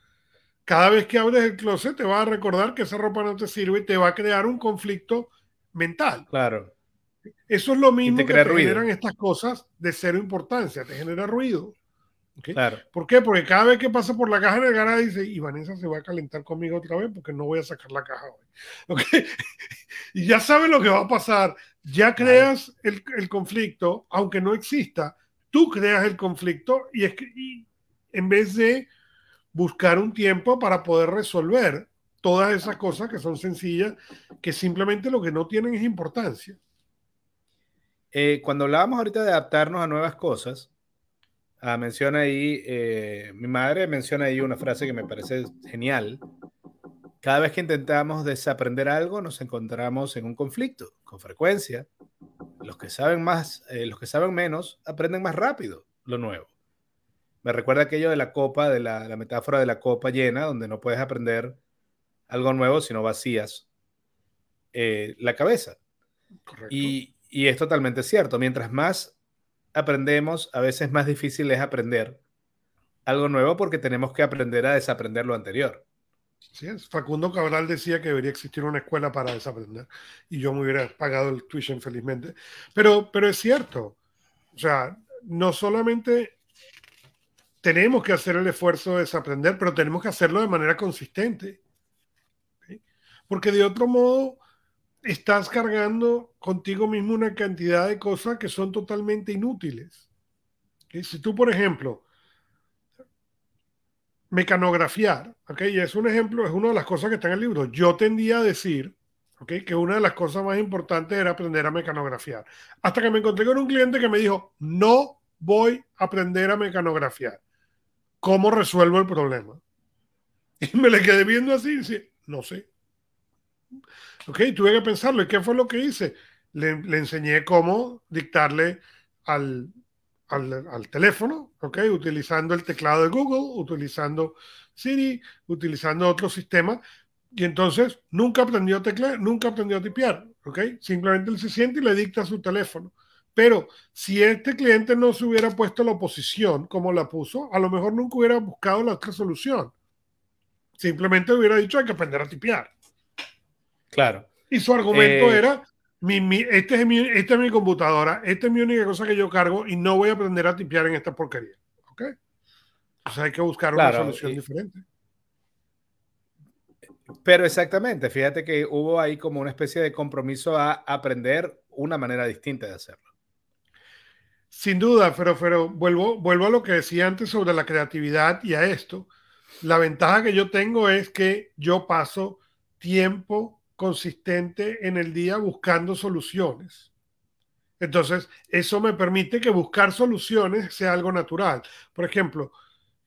Cada vez que abres el closet te va a recordar que esa ropa no te sirve y te va a crear un conflicto mental. Claro. Eso es lo mismo que te generan estas cosas de cero importancia, te genera ruido. Claro. ¿Por qué? Porque cada vez que pasa por la caja en el garaje dice, y Vanessa se va a calentar conmigo otra vez porque no voy a sacar la caja hoy. <laughs> y ya sabes lo que va a pasar, ya creas el, el, conflicto, aunque no exista, tú creas el conflicto y, es que, en vez de buscar un tiempo para poder resolver todas esas cosas que son sencillas, que simplemente lo que no tienen es importancia. Eh, cuando hablábamos ahorita de adaptarnos a nuevas cosas, ah, menciona ahí, eh, mi madre menciona ahí una frase que me parece genial. Cada vez que intentamos desaprender algo, nos encontramos en un conflicto, con frecuencia. Los que saben más, eh, los que saben menos, aprenden más rápido lo nuevo. Me recuerda aquello de la copa, de la, metáfora de la copa llena, donde no puedes aprender algo nuevo si no vacías eh, la cabeza. Y, y es totalmente cierto. Mientras más aprendemos, a veces más difícil es aprender algo nuevo porque tenemos que aprender a desaprender lo anterior. Sí, Facundo Cabral decía que debería existir una escuela para desaprender y yo me hubiera pagado el tuition felizmente. Pero, pero es cierto, o sea, no solamente tenemos que hacer el esfuerzo de desaprender, pero tenemos que hacerlo de manera consistente. Porque de otro modo estás cargando contigo mismo una cantidad de cosas que son totalmente inútiles. Si tú, por ejemplo, mecanografiar, ¿okay? y es un ejemplo, es una de las cosas que está en el libro. Yo tendía a decir ¿okay? que una de las cosas más importantes era aprender a mecanografiar. Hasta que me encontré con un cliente que me dijo, no voy a aprender a mecanografiar. ¿Cómo resuelvo el problema? <laughs> Y me le quedé viendo así y decía, no sé. Ok, tuve que pensarlo. ¿Y qué fue lo que hice? Le, enseñé cómo dictarle al, al, teléfono, ¿ok? Utilizando el teclado de Google, utilizando Siri, utilizando otro sistema. Y entonces nunca aprendió a teclear, nunca aprendió a tipear, ¿ok? Simplemente él se siente y le dicta su teléfono. Pero si este cliente no se hubiera puesto la oposición como la puso, a lo mejor nunca hubiera buscado la otra solución. Simplemente hubiera dicho hay que aprender a tipear. Claro. Y su argumento eh, era, mi, este es mi, esta es mi computadora, esta es mi única cosa que yo cargo y no voy a aprender a tipear en esta porquería. ¿Ok? Entonces hay que buscar una solución diferente. Pero exactamente, fíjate que hubo ahí como una especie de compromiso a aprender una manera distinta de hacerlo. Sin duda, pero, pero vuelvo, vuelvo a lo que decía antes sobre la creatividad y a esto. La ventaja que yo tengo es que yo paso tiempo consistente en el día buscando soluciones. Entonces, eso me permite que buscar soluciones sea algo natural. Por ejemplo,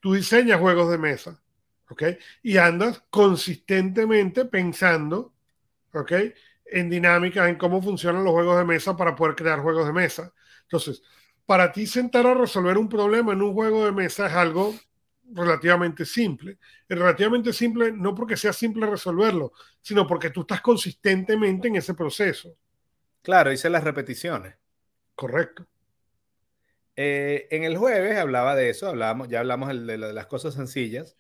tú diseñas juegos de mesa, ¿ok? Y andas consistentemente pensando, ¿ok? en dinámicas, en cómo funcionan los juegos de mesa para poder crear juegos de mesa. Entonces, para ti sentar a resolver un problema en un juego de mesa es algo relativamente simple. Es relativamente simple no porque sea simple resolverlo, sino porque tú estás consistentemente en ese proceso. Claro, hice las repeticiones. Correcto. Eh, en el jueves hablaba de eso, hablábamos, ya hablamos de, las cosas sencillas,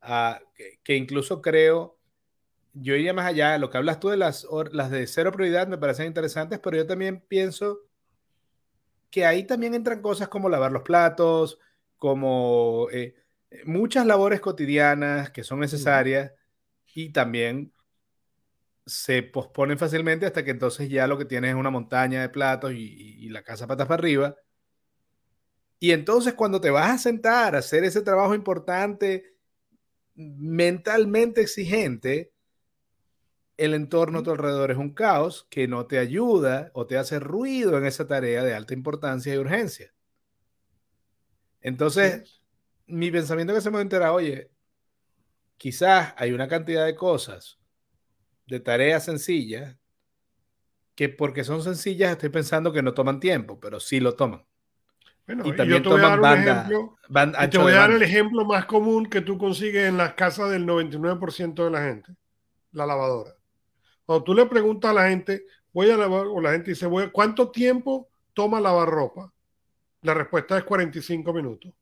ah, que, incluso creo, yo iría más allá, lo que hablas tú de las, las de cero prioridad me parecen interesantes, pero yo también pienso que ahí también entran cosas como lavar los platos, como eh, muchas labores cotidianas que son necesarias y también se posponen fácilmente hasta que entonces ya lo que tienes es una montaña de platos y, y la casa patas para arriba. Y entonces cuando te vas a sentar a hacer ese trabajo importante, mentalmente exigente, el entorno a tu alrededor es un caos que no te ayuda o te hace ruido en esa tarea de alta importancia y urgencia. Entonces, mi pensamiento que se me entera, oye, quizás hay una cantidad de cosas, de tareas sencillas, que porque son sencillas estoy pensando que no toman tiempo, pero sí lo toman. Bueno, y también yo te voy a dar un ejemplo. te voy a dar el ejemplo más común que tú consigues en las casas del 99% de la gente: la lavadora. Cuando tú le preguntas a la gente, voy a lavar, o la gente dice, voy ¿cuánto tiempo toma lavar ropa? La respuesta es 45 minutos.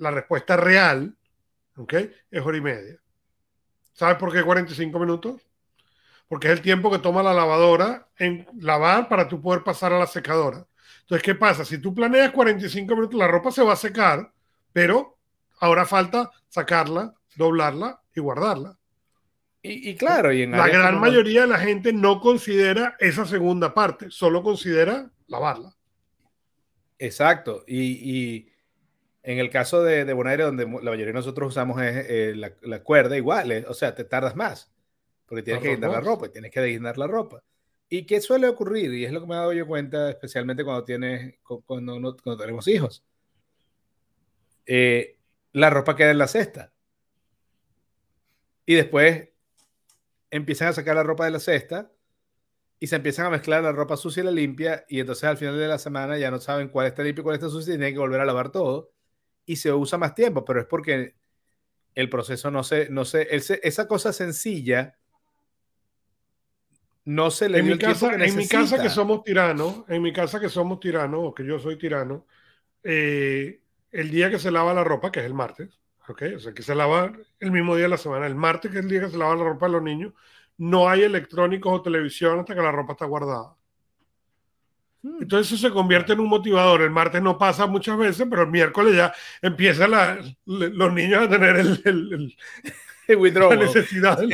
La respuesta real, ¿ok? Es hora y media. ¿Sabes por qué 45 minutos? Porque es el tiempo que toma la lavadora en lavar para tú poder pasar a la secadora. Entonces, ¿qué pasa? Si tú planeas 45 minutos, la ropa se va a secar, pero ahora falta sacarla, doblarla y guardarla. Y, claro, y en la gran mayoría de la gente no considera esa segunda parte, solo considera lavarla. Exacto. Y, en el caso de, de Bonaire, donde la mayoría de nosotros usamos es, eh, la, cuerda, igual, eh, o sea, te tardas más, porque tienes que guindar la ropa, y tienes que desguindar la ropa. ¿Y qué suele ocurrir? Y es lo que me he dado yo cuenta, especialmente cuando, tienes, cuando, tenemos hijos. Eh, la ropa queda en la cesta. Y después empiezan a sacar la ropa de la cesta y se empiezan a mezclar la ropa sucia y la limpia. Y entonces al final de la semana ya no saben cuál está limpio y cuál está sucio y tienen que volver a lavar todo. Y se usa más tiempo, pero es porque el proceso no se, no se, esa cosa sencilla no se le en mi casa, En mi casa que somos tiranos, en mi casa que somos tiranos, o que yo soy tirano, eh, el día que se lava la ropa, que es el martes, ¿ok? O sea, que se lava el mismo día de la semana, el martes, que es el día que se lava la ropa de los niños, no hay electrónicos o televisión hasta que la ropa está guardada. Hmm. Entonces eso se convierte en un motivador. El martes no pasa muchas veces, pero el miércoles ya empiezan los niños a tener el, el, el la necesidad. <laughs>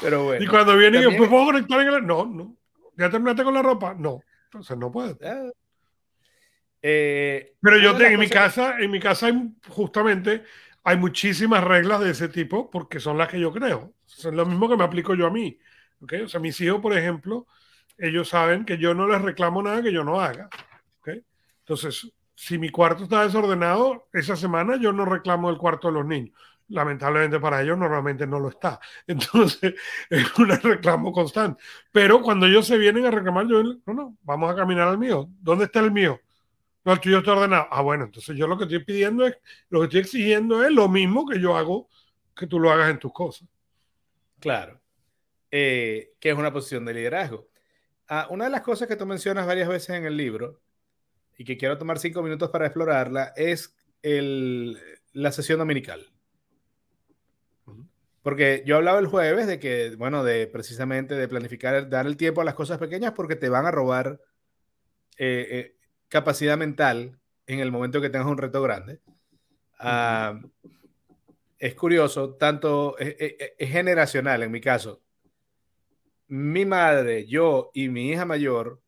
Pero bueno. Y cuando viene y pues puedo conectar en el... No, no. ¿Ya terminaste con la ropa? No. Entonces no puede. Ah. Eh, Pero yo tengo en mi casa, en mi casa hay justamente hay muchísimas reglas de ese tipo porque son las que yo creo. Es lo mismo que me aplico yo a mí. O sea, mis hijos, por ejemplo, ellos saben que yo no les reclamo nada que yo no haga. ¿okay? Entonces, si mi cuarto está desordenado, esa semana yo no reclamo el cuarto de los niños lamentablemente para ellos normalmente no lo está. <laughs> Entonces es un reclamo constante. Pero cuando ellos se vienen a reclamar, yo, no, no, vamos a caminar al mío. ¿Dónde está el mío? No, el tuyo está ordenado. Ah, bueno, entonces yo lo que estoy pidiendo es, lo que estoy exigiendo es lo mismo que yo hago, que tú lo hagas en tus cosas. Claro. Eh, que es una posición de liderazgo. Ah, una de las cosas que tú mencionas varias veces en el libro y que quiero tomar cinco minutos para explorarla es el, la sesión dominical. Porque yo hablaba el jueves de que, bueno, de precisamente de planificar, dar el tiempo a las cosas pequeñas porque te van a robar eh, eh, capacidad mental en el momento que tengas un reto grande. Ah, es curioso, tanto es, generacional en mi caso. Mi madre, yo y mi hija mayor,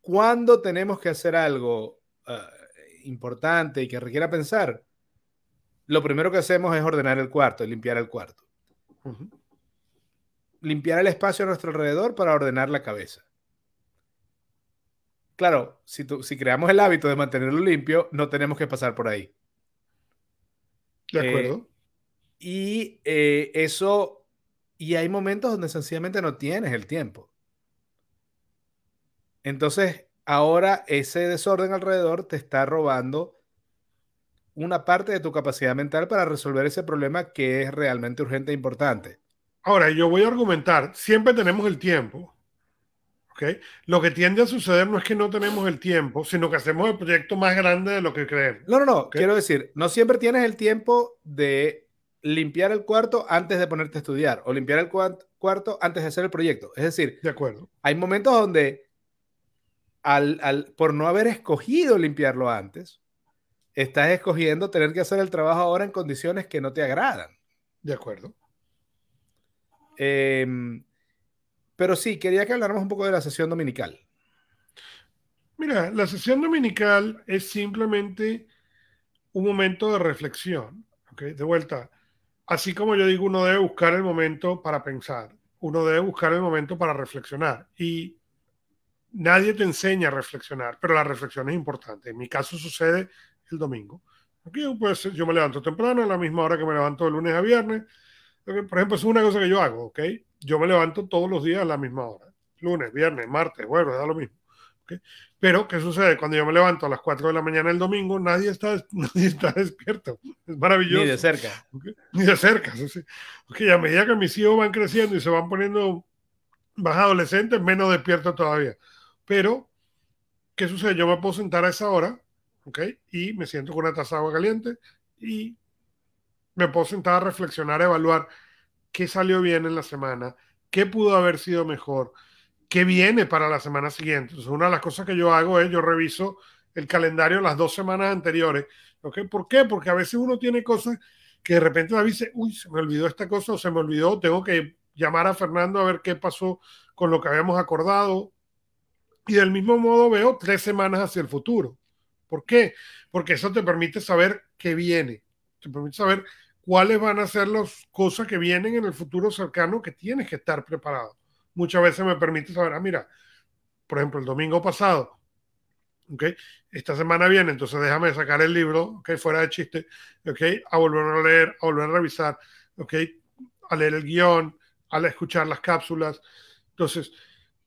cuando tenemos que hacer algo ah, importante y que requiera pensar, lo primero que hacemos es ordenar el cuarto limpiar el cuarto. Limpiar el espacio a nuestro alrededor para ordenar la cabeza. Claro, si, si creamos el hábito de mantenerlo limpio, no tenemos que pasar por ahí. De acuerdo. Eh, y eh, eso Y hay momentos donde sencillamente no tienes el tiempo. Entonces, ahora ese desorden alrededor te está robando una parte de tu capacidad mental para resolver ese problema que es realmente urgente e importante. Ahora, yo voy a argumentar, siempre tenemos el tiempo. ¿okay? Lo que tiende a suceder no es que no tenemos el tiempo, sino que hacemos el proyecto más grande de lo que creemos. No, no, no. Quiero decir, no siempre tienes el tiempo de limpiar el cuarto antes de ponerte a estudiar o limpiar el cuarto antes de hacer el proyecto. Es decir, de acuerdo. hay momentos donde al, al, por no haber escogido limpiarlo antes, estás escogiendo tener que hacer el trabajo ahora en condiciones que no te agradan. De acuerdo. Em, pero sí, quería que habláramos un poco de la sesión dominical. Mira, la sesión dominical es simplemente un momento de reflexión. ¿okay? De vuelta, así como yo digo, uno debe buscar el momento para pensar, uno debe buscar el momento para reflexionar. Y nadie te enseña a reflexionar, pero la reflexión es importante. En mi caso sucede el domingo. Aquí pues, yo me levanto temprano, a la misma hora que me levanto de lunes a viernes. Por ejemplo, es una cosa que yo hago, ¿ok? Yo me levanto todos los días a la misma hora. Lunes, viernes, martes, bueno, da lo mismo. ¿Okay? Pero, ¿qué sucede? Cuando yo me levanto a las 4 de la mañana el domingo, nadie está, <laughs> nadie está despierto. Es maravilloso. Ni de cerca. Ni de cerca. ¿sí? Okay, a medida que mis hijos van creciendo y se van poniendo más adolescentes, menos despierto todavía. Pero, ¿qué sucede? Yo me puedo sentar a esa hora ¿ok? Y me siento con una taza de agua caliente y me puedo sentar a reflexionar, a evaluar qué salió bien en la semana, qué pudo haber sido mejor, qué viene para la semana siguiente. Entonces, una de las cosas que yo hago es, yo reviso el calendario las dos semanas anteriores. ¿Por qué? Porque a veces uno tiene cosas que de repente me dice, uy, se me olvidó esta cosa o se me olvidó, tengo que llamar a Fernando a ver qué pasó con lo que habíamos acordado. Y del mismo modo veo tres semanas hacia el futuro. ¿Por qué? Porque eso te permite saber qué viene, te permite saber cuáles van a ser las cosas que vienen en el futuro cercano que tienes que estar preparado. Muchas veces me permite saber, ah, mira, por ejemplo, el domingo pasado, ¿ok? Esta semana viene, entonces déjame sacar el libro, ¿ok? Fuera de chiste, ¿ok? A volver a leer, a volver a revisar, ¿ok? A leer el guion, a escuchar las cápsulas. Entonces,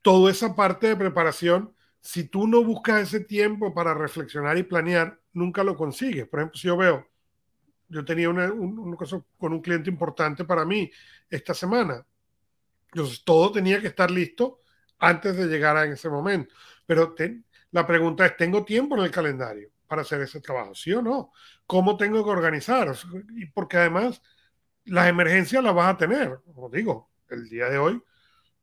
toda esa parte de preparación si tú no buscas ese tiempo para reflexionar y planear, nunca lo consigues. Por ejemplo, si yo veo, yo tenía un, caso con un cliente importante para mí esta semana. Entonces, todo tenía que estar listo antes de llegar a ese momento. Pero la pregunta es, ¿tengo tiempo en el calendario para hacer ese trabajo? ¿Sí o no? ¿Cómo tengo que organizar? Porque además, las emergencias las vas a tener. Como digo, el día de hoy,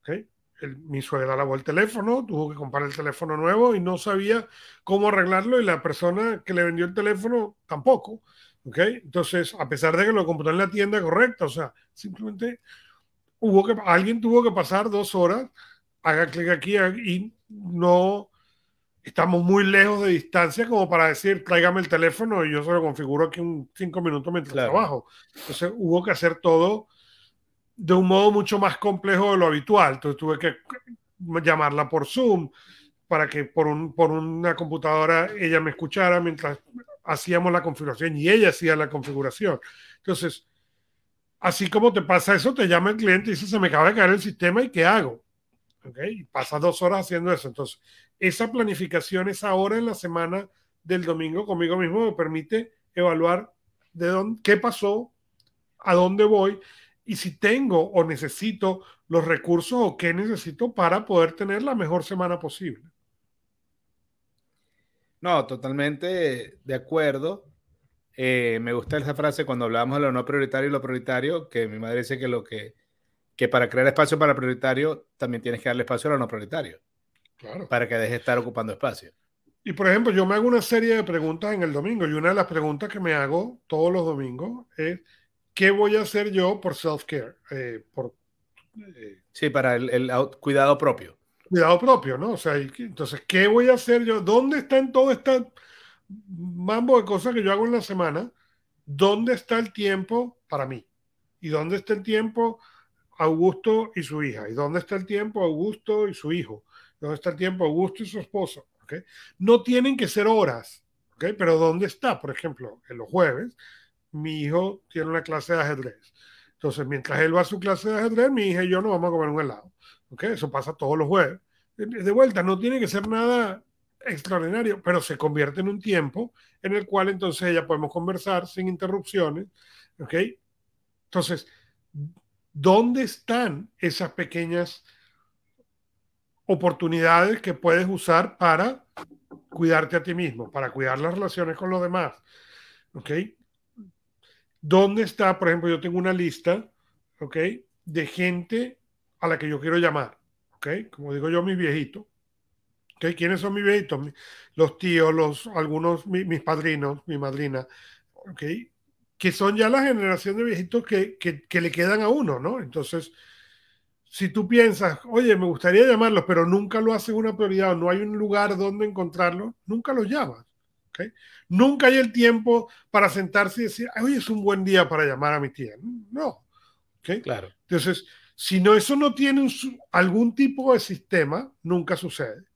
¿okay? mi suegra lavó el teléfono, tuvo que comprar el teléfono nuevo y no sabía cómo arreglarlo y la persona que le vendió el teléfono tampoco. ¿ok? Entonces, a pesar de que lo compró en la tienda correcta, o sea, simplemente hubo que, alguien tuvo que pasar dos horas, haga clic aquí y no estamos muy lejos de distancia como para decir, tráigame el teléfono y yo se lo configuro aquí un cinco minutos mientras trabajo. Entonces, hubo que hacer todo de un modo mucho más complejo de lo habitual. Entonces tuve que llamarla por Zoom para que por, un, por una computadora ella me escuchara mientras hacíamos la configuración y ella hacía la configuración. Entonces, así como te pasa eso, te llama el cliente y dice, se me acaba de caer el sistema y ¿qué hago? ¿Okay? Y pasa dos horas haciendo eso. Entonces, esa planificación, esa hora en la semana del domingo conmigo mismo me permite evaluar de dónde, qué pasó, a dónde voy y si tengo o necesito los recursos o qué necesito para poder tener la mejor semana posible. No, totalmente de acuerdo. Eh, me gusta esa frase cuando hablamos de lo no prioritario y lo prioritario, que mi madre dice que lo que, que para crear espacio para prioritario también tienes que darle espacio a lo no prioritario. Claro. Para que deje de estar ocupando espacio. Y por ejemplo, yo me hago una serie de preguntas en el domingo y una de las preguntas que me hago todos los domingos es ¿qué voy a hacer yo por self-care? Eh, por, eh, sí, para el, cuidado propio. Cuidado propio, ¿no? O sea, entonces, ¿qué voy a hacer yo? ¿Dónde están todo este mambo de cosas que yo hago en la semana? ¿Dónde está el tiempo para mí? ¿Y dónde está el tiempo Augusto y su hija? ¿Y dónde está el tiempo Augusto y su hijo? ¿Dónde está el tiempo Augusto y su esposo? ¿Okay? No tienen que ser horas, ¿okay? pero ¿dónde está? Por ejemplo, en los jueves mi hijo tiene una clase de ajedrez. Entonces, mientras él va a su clase de ajedrez, mi hija y yo nos vamos a comer un helado. ¿Ok? Eso pasa todos los jueves. De vuelta, no tiene que ser nada extraordinario, pero se convierte en un tiempo en el cual entonces ya podemos conversar sin interrupciones. ¿Ok? Entonces, ¿dónde están esas pequeñas oportunidades que puedes usar para cuidarte a ti mismo, para cuidar las relaciones con los demás? ¿Ok? ¿Dónde está, por ejemplo, yo tengo una lista, ¿ok? De gente a la que yo quiero llamar, ¿ok? Como digo yo, mis viejitos. ¿Ok? ¿Quiénes son mis viejitos? Los tíos, los, algunos, mis padrinos, mi madrina, ¿ok? Que son ya la generación de viejitos que, que, que le quedan a uno, ¿no? Entonces, si tú piensas, oye, me gustaría llamarlos, pero nunca lo haces una prioridad, o no hay un lugar donde encontrarlos, nunca los llamas. Nunca hay el tiempo para sentarse y decir, hoy es un buen día para llamar a mi tía. No. Claro. Entonces, si no, eso no tiene algún tipo de sistema, nunca sucede.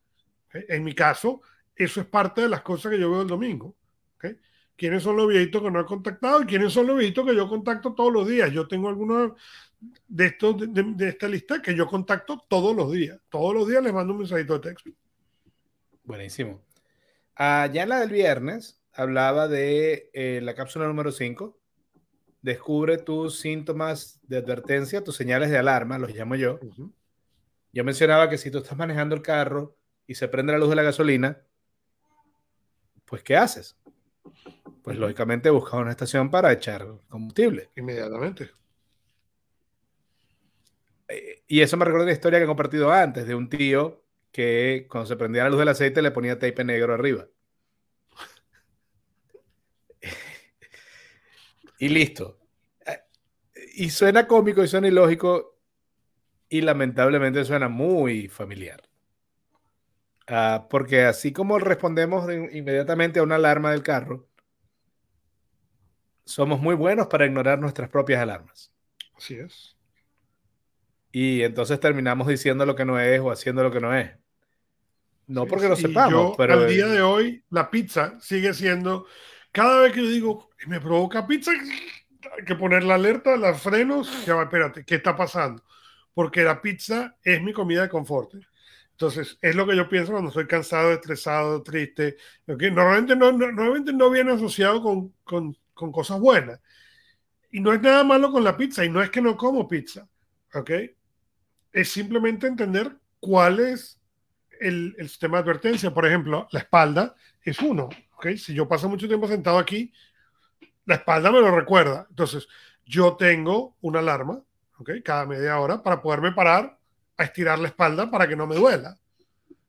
En mi caso, eso es parte de las cosas que yo veo el domingo. ¿Quiénes son los viejitos que no he contactado y quiénes son los viejitos que yo contacto todos los días? Yo tengo algunos de estos de, esta lista que yo contacto todos los días. Todos los días les mando un mensajito de texto. Buenísimo. Allá en la del viernes hablaba de eh, la cápsula número 5. Descubre tus síntomas de advertencia, tus señales de alarma, los llamo yo. Yo mencionaba que si tú estás manejando el carro y se prende la luz de la gasolina, pues ¿qué haces? Pues lógicamente buscas una estación para echar combustible. Inmediatamente. Eh, y eso me recuerda una historia que he compartido antes de un tío que cuando se prendía la luz del aceite le ponía tape negro arriba. <laughs> y listo. Y suena cómico y suena ilógico y lamentablemente suena muy familiar. Ah, porque así como respondemos inmediatamente a una alarma del carro, somos muy buenos para ignorar nuestras propias alarmas. Así es. Y entonces terminamos diciendo lo que no es o haciendo lo que no es. No porque lo sepamos, pero. Al día de hoy, la pizza sigue siendo. Cada vez que yo digo, me provoca pizza, hay que poner la alerta, los frenos, ya va, espérate, ¿qué está pasando? Porque la pizza es mi comida de confort. Entonces, es lo que yo pienso cuando estoy cansado, estresado, triste. Normalmente, no, normalmente no viene asociado con, cosas buenas. Y no es nada malo con la pizza, y no es que no como pizza. ¿Ok? Es simplemente entender cuál es el, sistema de advertencia. Por ejemplo, la espalda es uno. ¿okay? Si yo paso mucho tiempo sentado aquí, la espalda me lo recuerda. Entonces, yo tengo una alarma ¿okay? cada media hora para poderme parar a estirar la espalda para que no me duela.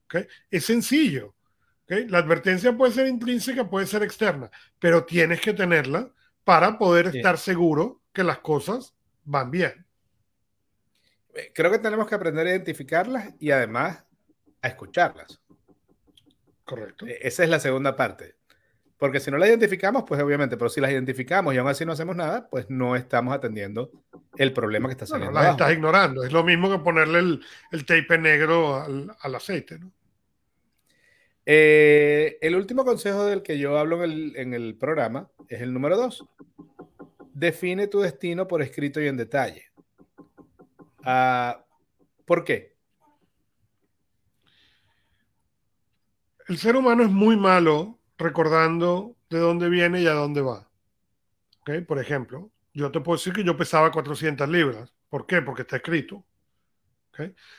¿okay? Es sencillo. ¿okay? La advertencia puede ser intrínseca, puede ser externa, pero tienes que tenerla para poder estar seguro que las cosas van bien. Creo que tenemos que aprender a identificarlas y además a escucharlas. Correcto. E-, esa es la segunda parte. Porque si no la identificamos, pues obviamente, pero si las identificamos y aún así no hacemos nada, pues no estamos atendiendo el problema que está saliendo. No, las estás ignorando. Es lo mismo que ponerle el, el tape negro al, al aceite, ¿no? Eh, el último consejo del que yo hablo en el, en el programa es el número dos. Define tu destino por escrito y en detalle. Uh, ¿Por qué? el ser humano es muy malo recordando de dónde viene y a dónde va. ¿Okay? Por ejemplo, yo te puedo decir que yo pesaba 400 libras. ¿Por qué? Porque está escrito.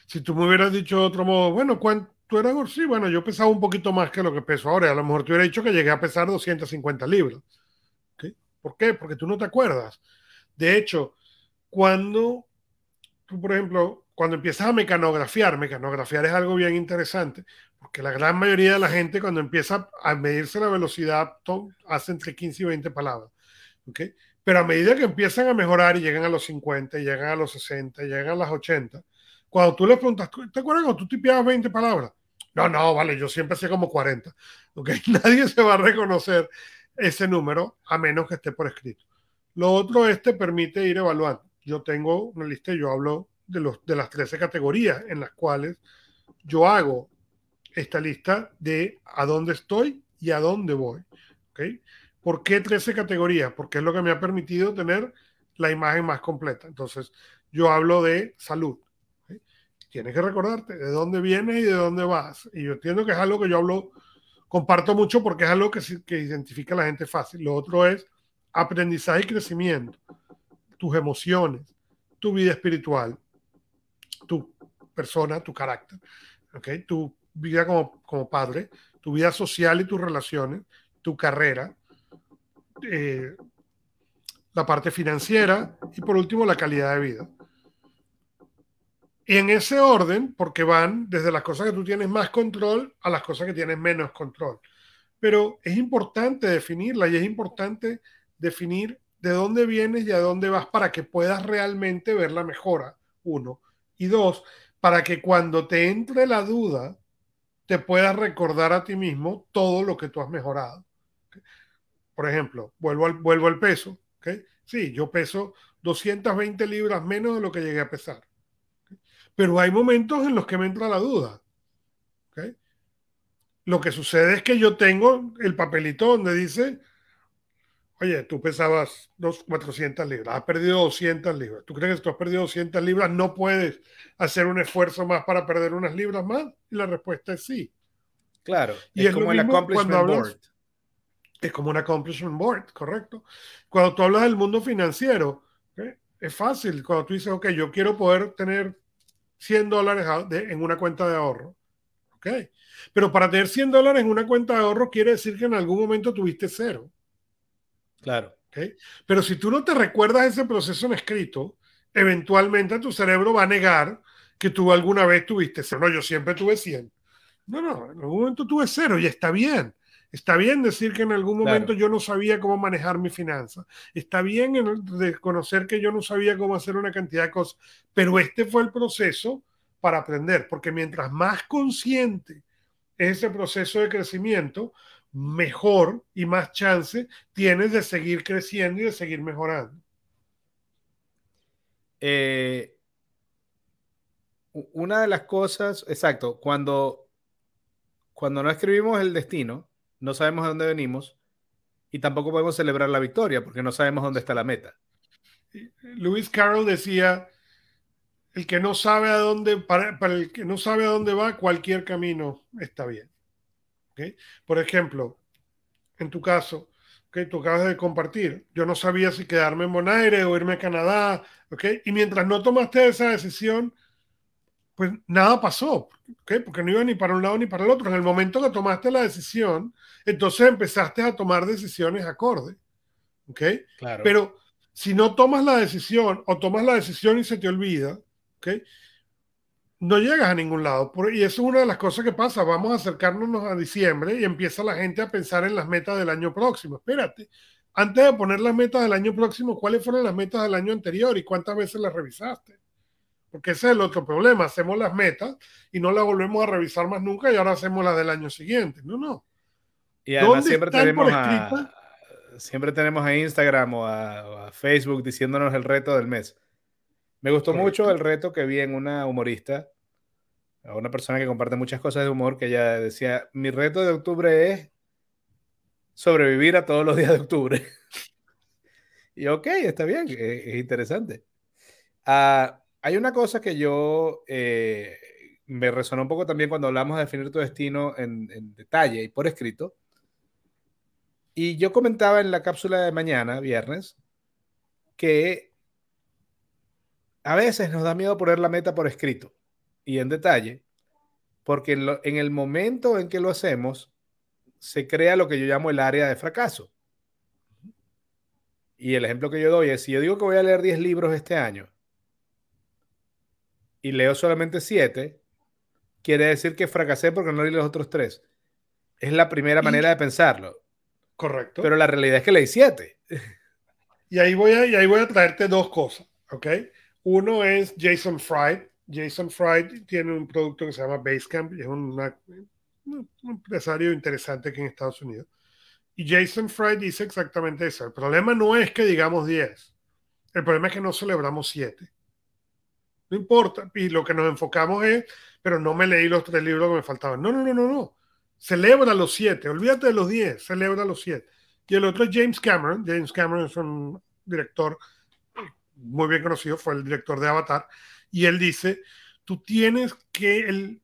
Si tú me hubieras dicho de otro modo, bueno, ¿cuánto era? Sí, bueno, yo pesaba un poquito más que lo que peso ahora. A lo mejor te hubiera dicho que llegué a pesar 250 libras. ¿Por qué? Porque tú no te acuerdas. De hecho, cuando tú, por ejemplo, cuando empiezas a mecanografiar, mecanografiar es algo bien interesante, porque la gran mayoría de la gente cuando empieza a medirse la velocidad hace entre 15 y 20 palabras. ¿okay? Pero a medida que empiezan a mejorar y llegan a los 50, y llegan a los 60, y llegan a las 80, cuando tú les preguntas, ¿te acuerdas cuando tú tipeabas 20 palabras? No, no, vale, yo siempre hacía como 40. ¿okay? <laughs> Nadie se va a reconocer ese número a menos que esté por escrito. Lo otro es te permite ir evaluando. Yo tengo una lista, yo hablo de, los, de las 13 categorías en las cuales yo hago esta lista de a dónde estoy y a dónde voy. ¿okay? ¿Por qué 13 categorías? Porque es lo que me ha permitido tener la imagen más completa. Entonces, yo hablo de salud. Tienes que recordarte de dónde vienes y de dónde vas. Y yo entiendo que es algo que yo hablo, comparto mucho porque es algo que, que identifica a la gente fácil. Lo otro es aprendizaje y crecimiento, tus emociones, tu vida espiritual, tu persona, tu carácter, ¿okay? tu vida como, como padre, tu vida social y tus relaciones, tu carrera, eh, la parte financiera y por último la calidad de vida. Y en ese orden, porque van desde las cosas que tú tienes más control a las cosas que tienes menos control. Pero es importante definirla y es importante definir de dónde vienes y a dónde vas para que puedas realmente ver la mejora, uno. Y dos, para que cuando te entre la duda, te puedas recordar a ti mismo todo lo que tú has mejorado. Por ejemplo, vuelvo al, vuelvo al peso. Sí, yo peso 220 libras menos de lo que llegué a pesar. Pero hay momentos en los que me entra la duda. Lo que sucede es que yo tengo el papelito donde dice, oye, tú pesabas dos, 400 libras, has perdido 200 libras. ¿Tú crees que tú has perdido 200 libras? ¿No puedes hacer un esfuerzo más para perder unas libras más? Y la respuesta es sí. Claro, y es, como el accomplishment board. Es como un accomplishment board, correcto. Cuando tú hablas del mundo financiero, es fácil. Cuando tú dices, ok, yo quiero poder tener 100 dólares en una cuenta de ahorro. ¿Ok? Pero para tener 100 dólares en una cuenta de ahorro quiere decir que en algún momento tuviste cero. Claro. ¿Okay? Pero si tú no te recuerdas ese proceso en escrito, eventualmente tu cerebro va a negar que tú alguna vez tuviste cero. No, yo siempre tuve 100. No, no, en algún momento tuve cero y está bien. Está bien decir que en algún momento yo no sabía cómo manejar mi finanza. Está bien reconocer que yo no sabía cómo hacer una cantidad de cosas. Pero este fue el proceso para aprender, porque mientras más consciente es ese proceso de crecimiento, mejor y más chance tienes de seguir creciendo y de seguir mejorando. Eh, una de las cosas, exacto, cuando, cuando no escribimos el destino, no sabemos de dónde venimos y tampoco podemos celebrar la victoria porque no sabemos dónde está la meta. Lewis Carroll decía, el que no sabe a dónde, para, el que no sabe a dónde va, cualquier camino está bien. Por ejemplo, en tu caso, que tú acabas de compartir, yo no sabía si quedarme en Bonaire o irme a Canadá, y mientras no tomaste esa decisión, pues nada pasó, porque no iba ni para un lado ni para el otro. En el momento que tomaste la decisión, entonces empezaste a tomar decisiones acorde. ¿ok? Claro. Pero si no tomas la decisión o tomas la decisión y se te olvida, ¿ok? No llegas a ningún lado. Y eso es una de las cosas que pasa. Vamos a acercarnos a diciembre y empieza la gente a pensar en las metas del año próximo. Espérate, antes de poner las metas del año próximo, ¿cuáles fueron las metas del año anterior y cuántas veces las revisaste? Porque ese es el otro problema. Hacemos las metas y no las volvemos a revisar más nunca y ahora hacemos las del año siguiente. No, no. Y además siempre tenemos, a, siempre tenemos a Instagram o a, Facebook diciéndonos el reto del mes. Me gustó mucho el reto que vi en una humorista, una persona que comparte muchas cosas de humor, que ella decía, mi reto de octubre es sobrevivir a todos los días de octubre. <laughs> y ok, está bien, es, interesante. Ah, hay una cosa que yo eh, me resonó un poco también cuando hablamos de definir tu destino en, detalle y por escrito. Y yo comentaba en la cápsula de mañana, viernes, que a veces nos da miedo poner la meta por escrito y en detalle, porque en, el momento en que lo hacemos, se crea lo que yo llamo el área de fracaso. Y el ejemplo que yo doy es, si yo digo que voy a leer 10 libros este año, y leo solamente siete, quiere decir que fracasé porque no leí los otros tres. Es la primera manera de pensarlo. Correcto. Pero la realidad es que leí siete. Y ahí voy a, y ahí voy a traerte dos cosas, ¿ok? Uno es Jason Fried. Jason Fried tiene un producto que se llama Basecamp y es un empresario interesante aquí en Estados Unidos. Y Jason Fried dice exactamente eso. El problema no es que digamos 10. El problema es que no celebramos 7. No importa. Y lo que nos enfocamos es, pero no me leí los tres libros que me faltaban. No, no, no, no, no. Celebra los siete. Olvídate de los diez. Celebra los siete. Y el otro es James Cameron. James Cameron es un director muy bien conocido, fue el director de Avatar, y él dice, tú tienes que el,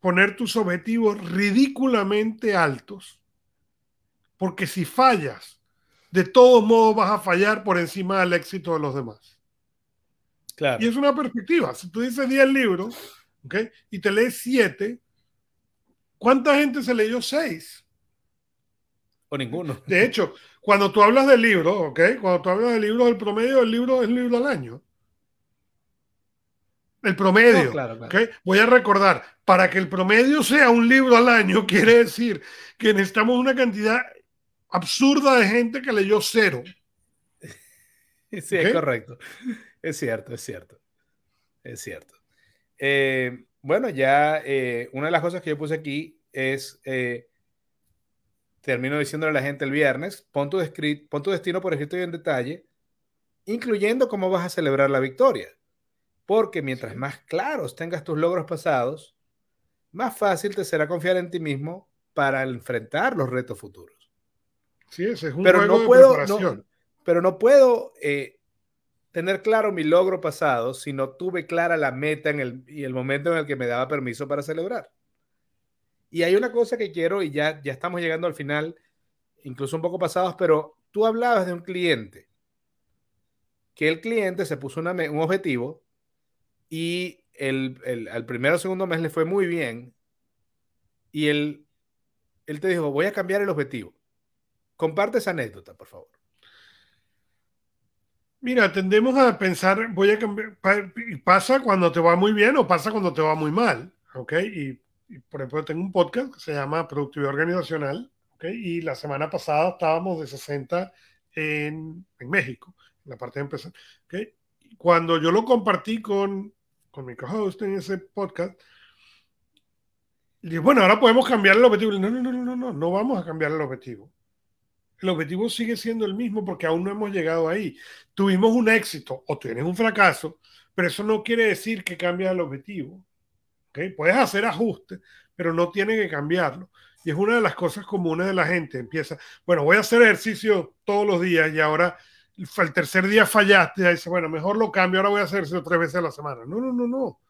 poner tus objetivos ridículamente altos, porque si fallas, de todos modos vas a fallar por encima del éxito de los demás. Claro. Y es una perspectiva. Si tú dices 10 libros, ¿okay? y te lees 7, ¿cuánta gente se leyó 6? O ninguno. De hecho, cuando tú hablas de libros, ¿ok? Cuando tú hablas de libros, el promedio del libro es libro al año. El promedio. Voy a recordar, para que el promedio sea un libro al año, <laughs> quiere decir que necesitamos una cantidad absurda de gente que leyó cero. <laughs> Sí, es correcto. Es cierto, es cierto. Es cierto. Eh, bueno, ya eh, una de las cosas que yo puse aquí es, eh, termino diciéndole a la gente el viernes, pon tu, pon tu destino por escrito y en detalle, incluyendo cómo vas a celebrar la victoria. Porque mientras más claros tengas tus logros pasados, más fácil te será confiar en ti mismo para enfrentar los retos futuros. Sí, ese es un pero no puedo, no, pero no puedo eh, tener claro mi logro pasado si no tuve clara la meta en el, y el momento en el que me daba permiso para celebrar. Y hay una cosa que quiero, y ya, ya estamos llegando al final, incluso un poco pasados, pero tú hablabas de un cliente, que el cliente se puso un objetivo y el, el, al primero o segundo mes le fue muy bien y él, él te dijo, voy a cambiar el objetivo. Comparte esa anécdota, por favor. Mira, tendemos a pensar, voy a cambiar, pasa cuando te va muy bien o pasa cuando te va muy mal, ¿ok? Y, por ejemplo, tengo un podcast que se llama Productividad Organizacional, ¿ok? Y la semana pasada estábamos de 60 en, en México, en la parte de empresa, ¿ok? Cuando yo lo compartí con con mi co-host en ese podcast, y dije, bueno, ahora podemos cambiar el objetivo. No, no, no, no, no, no vamos a cambiar el objetivo. El objetivo sigue siendo el mismo porque aún no hemos llegado ahí. Tuvimos un éxito o tienes un fracaso, pero eso no quiere decir que cambia el objetivo. ¿Okay? Puedes hacer ajustes, pero no tiene que cambiarlo. Y es una de las cosas comunes de la gente. Empieza, bueno, voy a hacer ejercicio todos los días y ahora el tercer día fallaste, y dice, bueno, mejor lo cambio, ahora voy a hacerlo tres veces a la semana. No, no, no, no.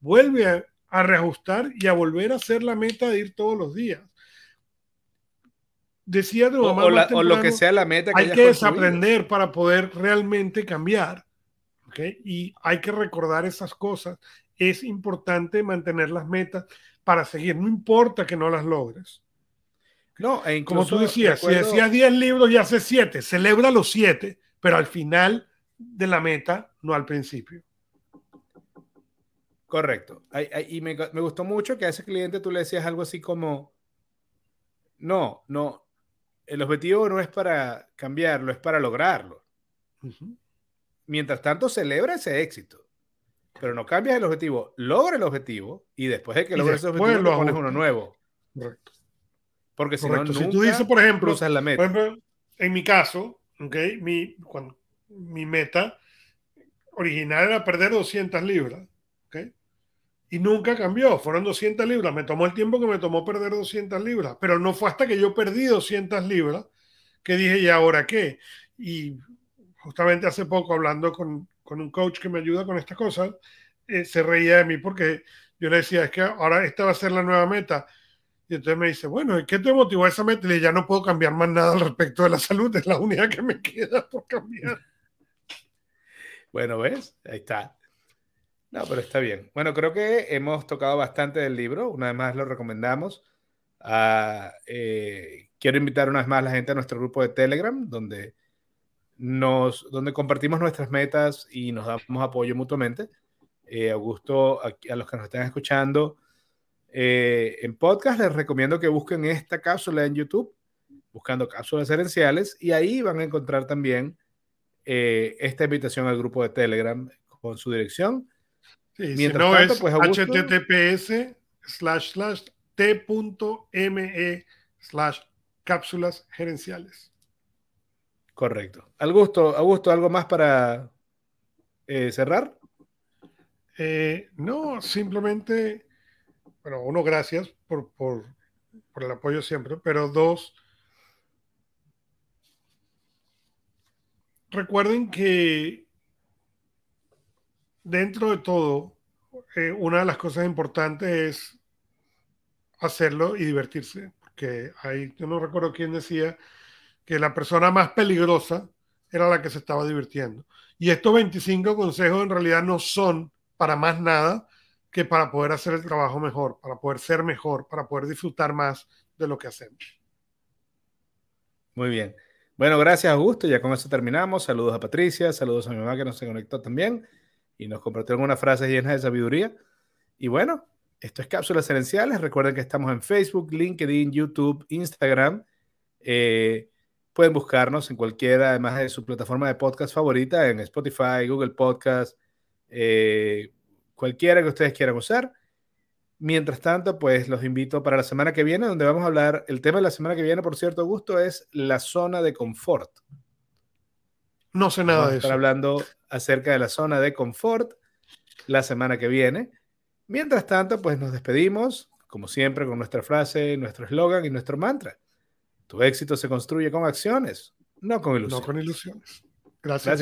Vuelve a, reajustar y a volver a hacer la meta de ir todos los días. Decía tu mamá. O, lo que sea la meta que Hay que desaprender para poder realmente cambiar. ¿okay? Y hay que recordar esas cosas. Es importante mantener las metas para seguir. No importa que no las logres. No, e como tú decías, si decías 10 libros y haces 7, celebra los 7 pero al final de la meta, no al principio. Correcto. Y me, gustó mucho que a ese cliente tú le decías algo así como, no, no, el objetivo no es para cambiarlo, es para lograrlo. Mientras tanto, celebra ese éxito. Pero no cambias el objetivo, logra el objetivo y después de que logres ese objetivo, lo pones uno nuevo. Correcto. Porque si no, nunca si tú dices, por ejemplo, la meta. Por ejemplo, en mi caso, Okay, mi, mi meta original era perder 200 libras. Okay, y nunca cambió. Fueron 200 libras. Me tomó el tiempo que me tomó perder 200 libras. Pero no fue hasta que yo perdí 200 libras que dije, ¿y ahora qué? Y justamente hace poco hablando con, con un coach que me ayuda con estas cosas, eh, se reía de mí porque yo le decía, es que ahora esta va a ser la nueva meta. Y entonces me dice, bueno, ¿y qué te motivó esa meta? Y ya no puedo cambiar más nada al respecto de la salud, es la única que me queda por cambiar. <laughs> Bueno, ¿ves? Ahí está. No, pero está bien. Bueno, creo que hemos tocado bastante del libro. Una vez más lo recomendamos. Ah, eh, quiero invitar una vez más a la gente a nuestro grupo de Telegram, donde, nos, donde compartimos nuestras metas y nos damos apoyo mutuamente. Eh, Augusto, a, a los que nos están escuchando, eh, en podcast les recomiendo que busquen esta cápsula en YouTube, buscando cápsulas herenciales, y ahí van a encontrar también eh, esta invitación al grupo de Telegram con su dirección. Mientras tanto, es pues, https slash slash t.me slash cápsulas gerenciales. Correcto. Augusto, Augusto, ¿algo más para eh, cerrar? no, simplemente bueno, uno, gracias por, por, por el apoyo siempre, pero dos, recuerden que dentro de todo, eh, una de las cosas importantes es hacerlo y divertirse. Porque hay, yo no recuerdo quién decía que la persona más peligrosa era la que se estaba divirtiendo. Y estos 25 consejos en realidad no son para más nada que para poder hacer el trabajo mejor, para poder ser mejor, para poder disfrutar más de lo que hacemos. Muy bien. Bueno, gracias Augusto. Ya con eso terminamos. Saludos a Patricia, saludos a mi mamá que nos conectó también y nos compartió algunas frases llenas de sabiduría. Y bueno, esto es Cápsulas Herenciales. Recuerden que estamos en Facebook, LinkedIn, YouTube, Instagram. Eh, pueden buscarnos en cualquiera, además de su plataforma de podcast favorita, en Spotify, Google Podcast, eh, cualquiera que ustedes quieran usar. Mientras tanto, pues los invito para la semana que viene, donde vamos a hablar, el tema de la semana que viene, por cierto, Gusto, es la zona de confort. No sé nada de eso. Estar hablando acerca de la zona de confort la semana que viene. Mientras tanto, pues nos despedimos, como siempre, con nuestra frase, nuestro eslogan y nuestro mantra. Tu éxito se construye con acciones, no con ilusiones. No con ilusiones. Gracias. Gracias.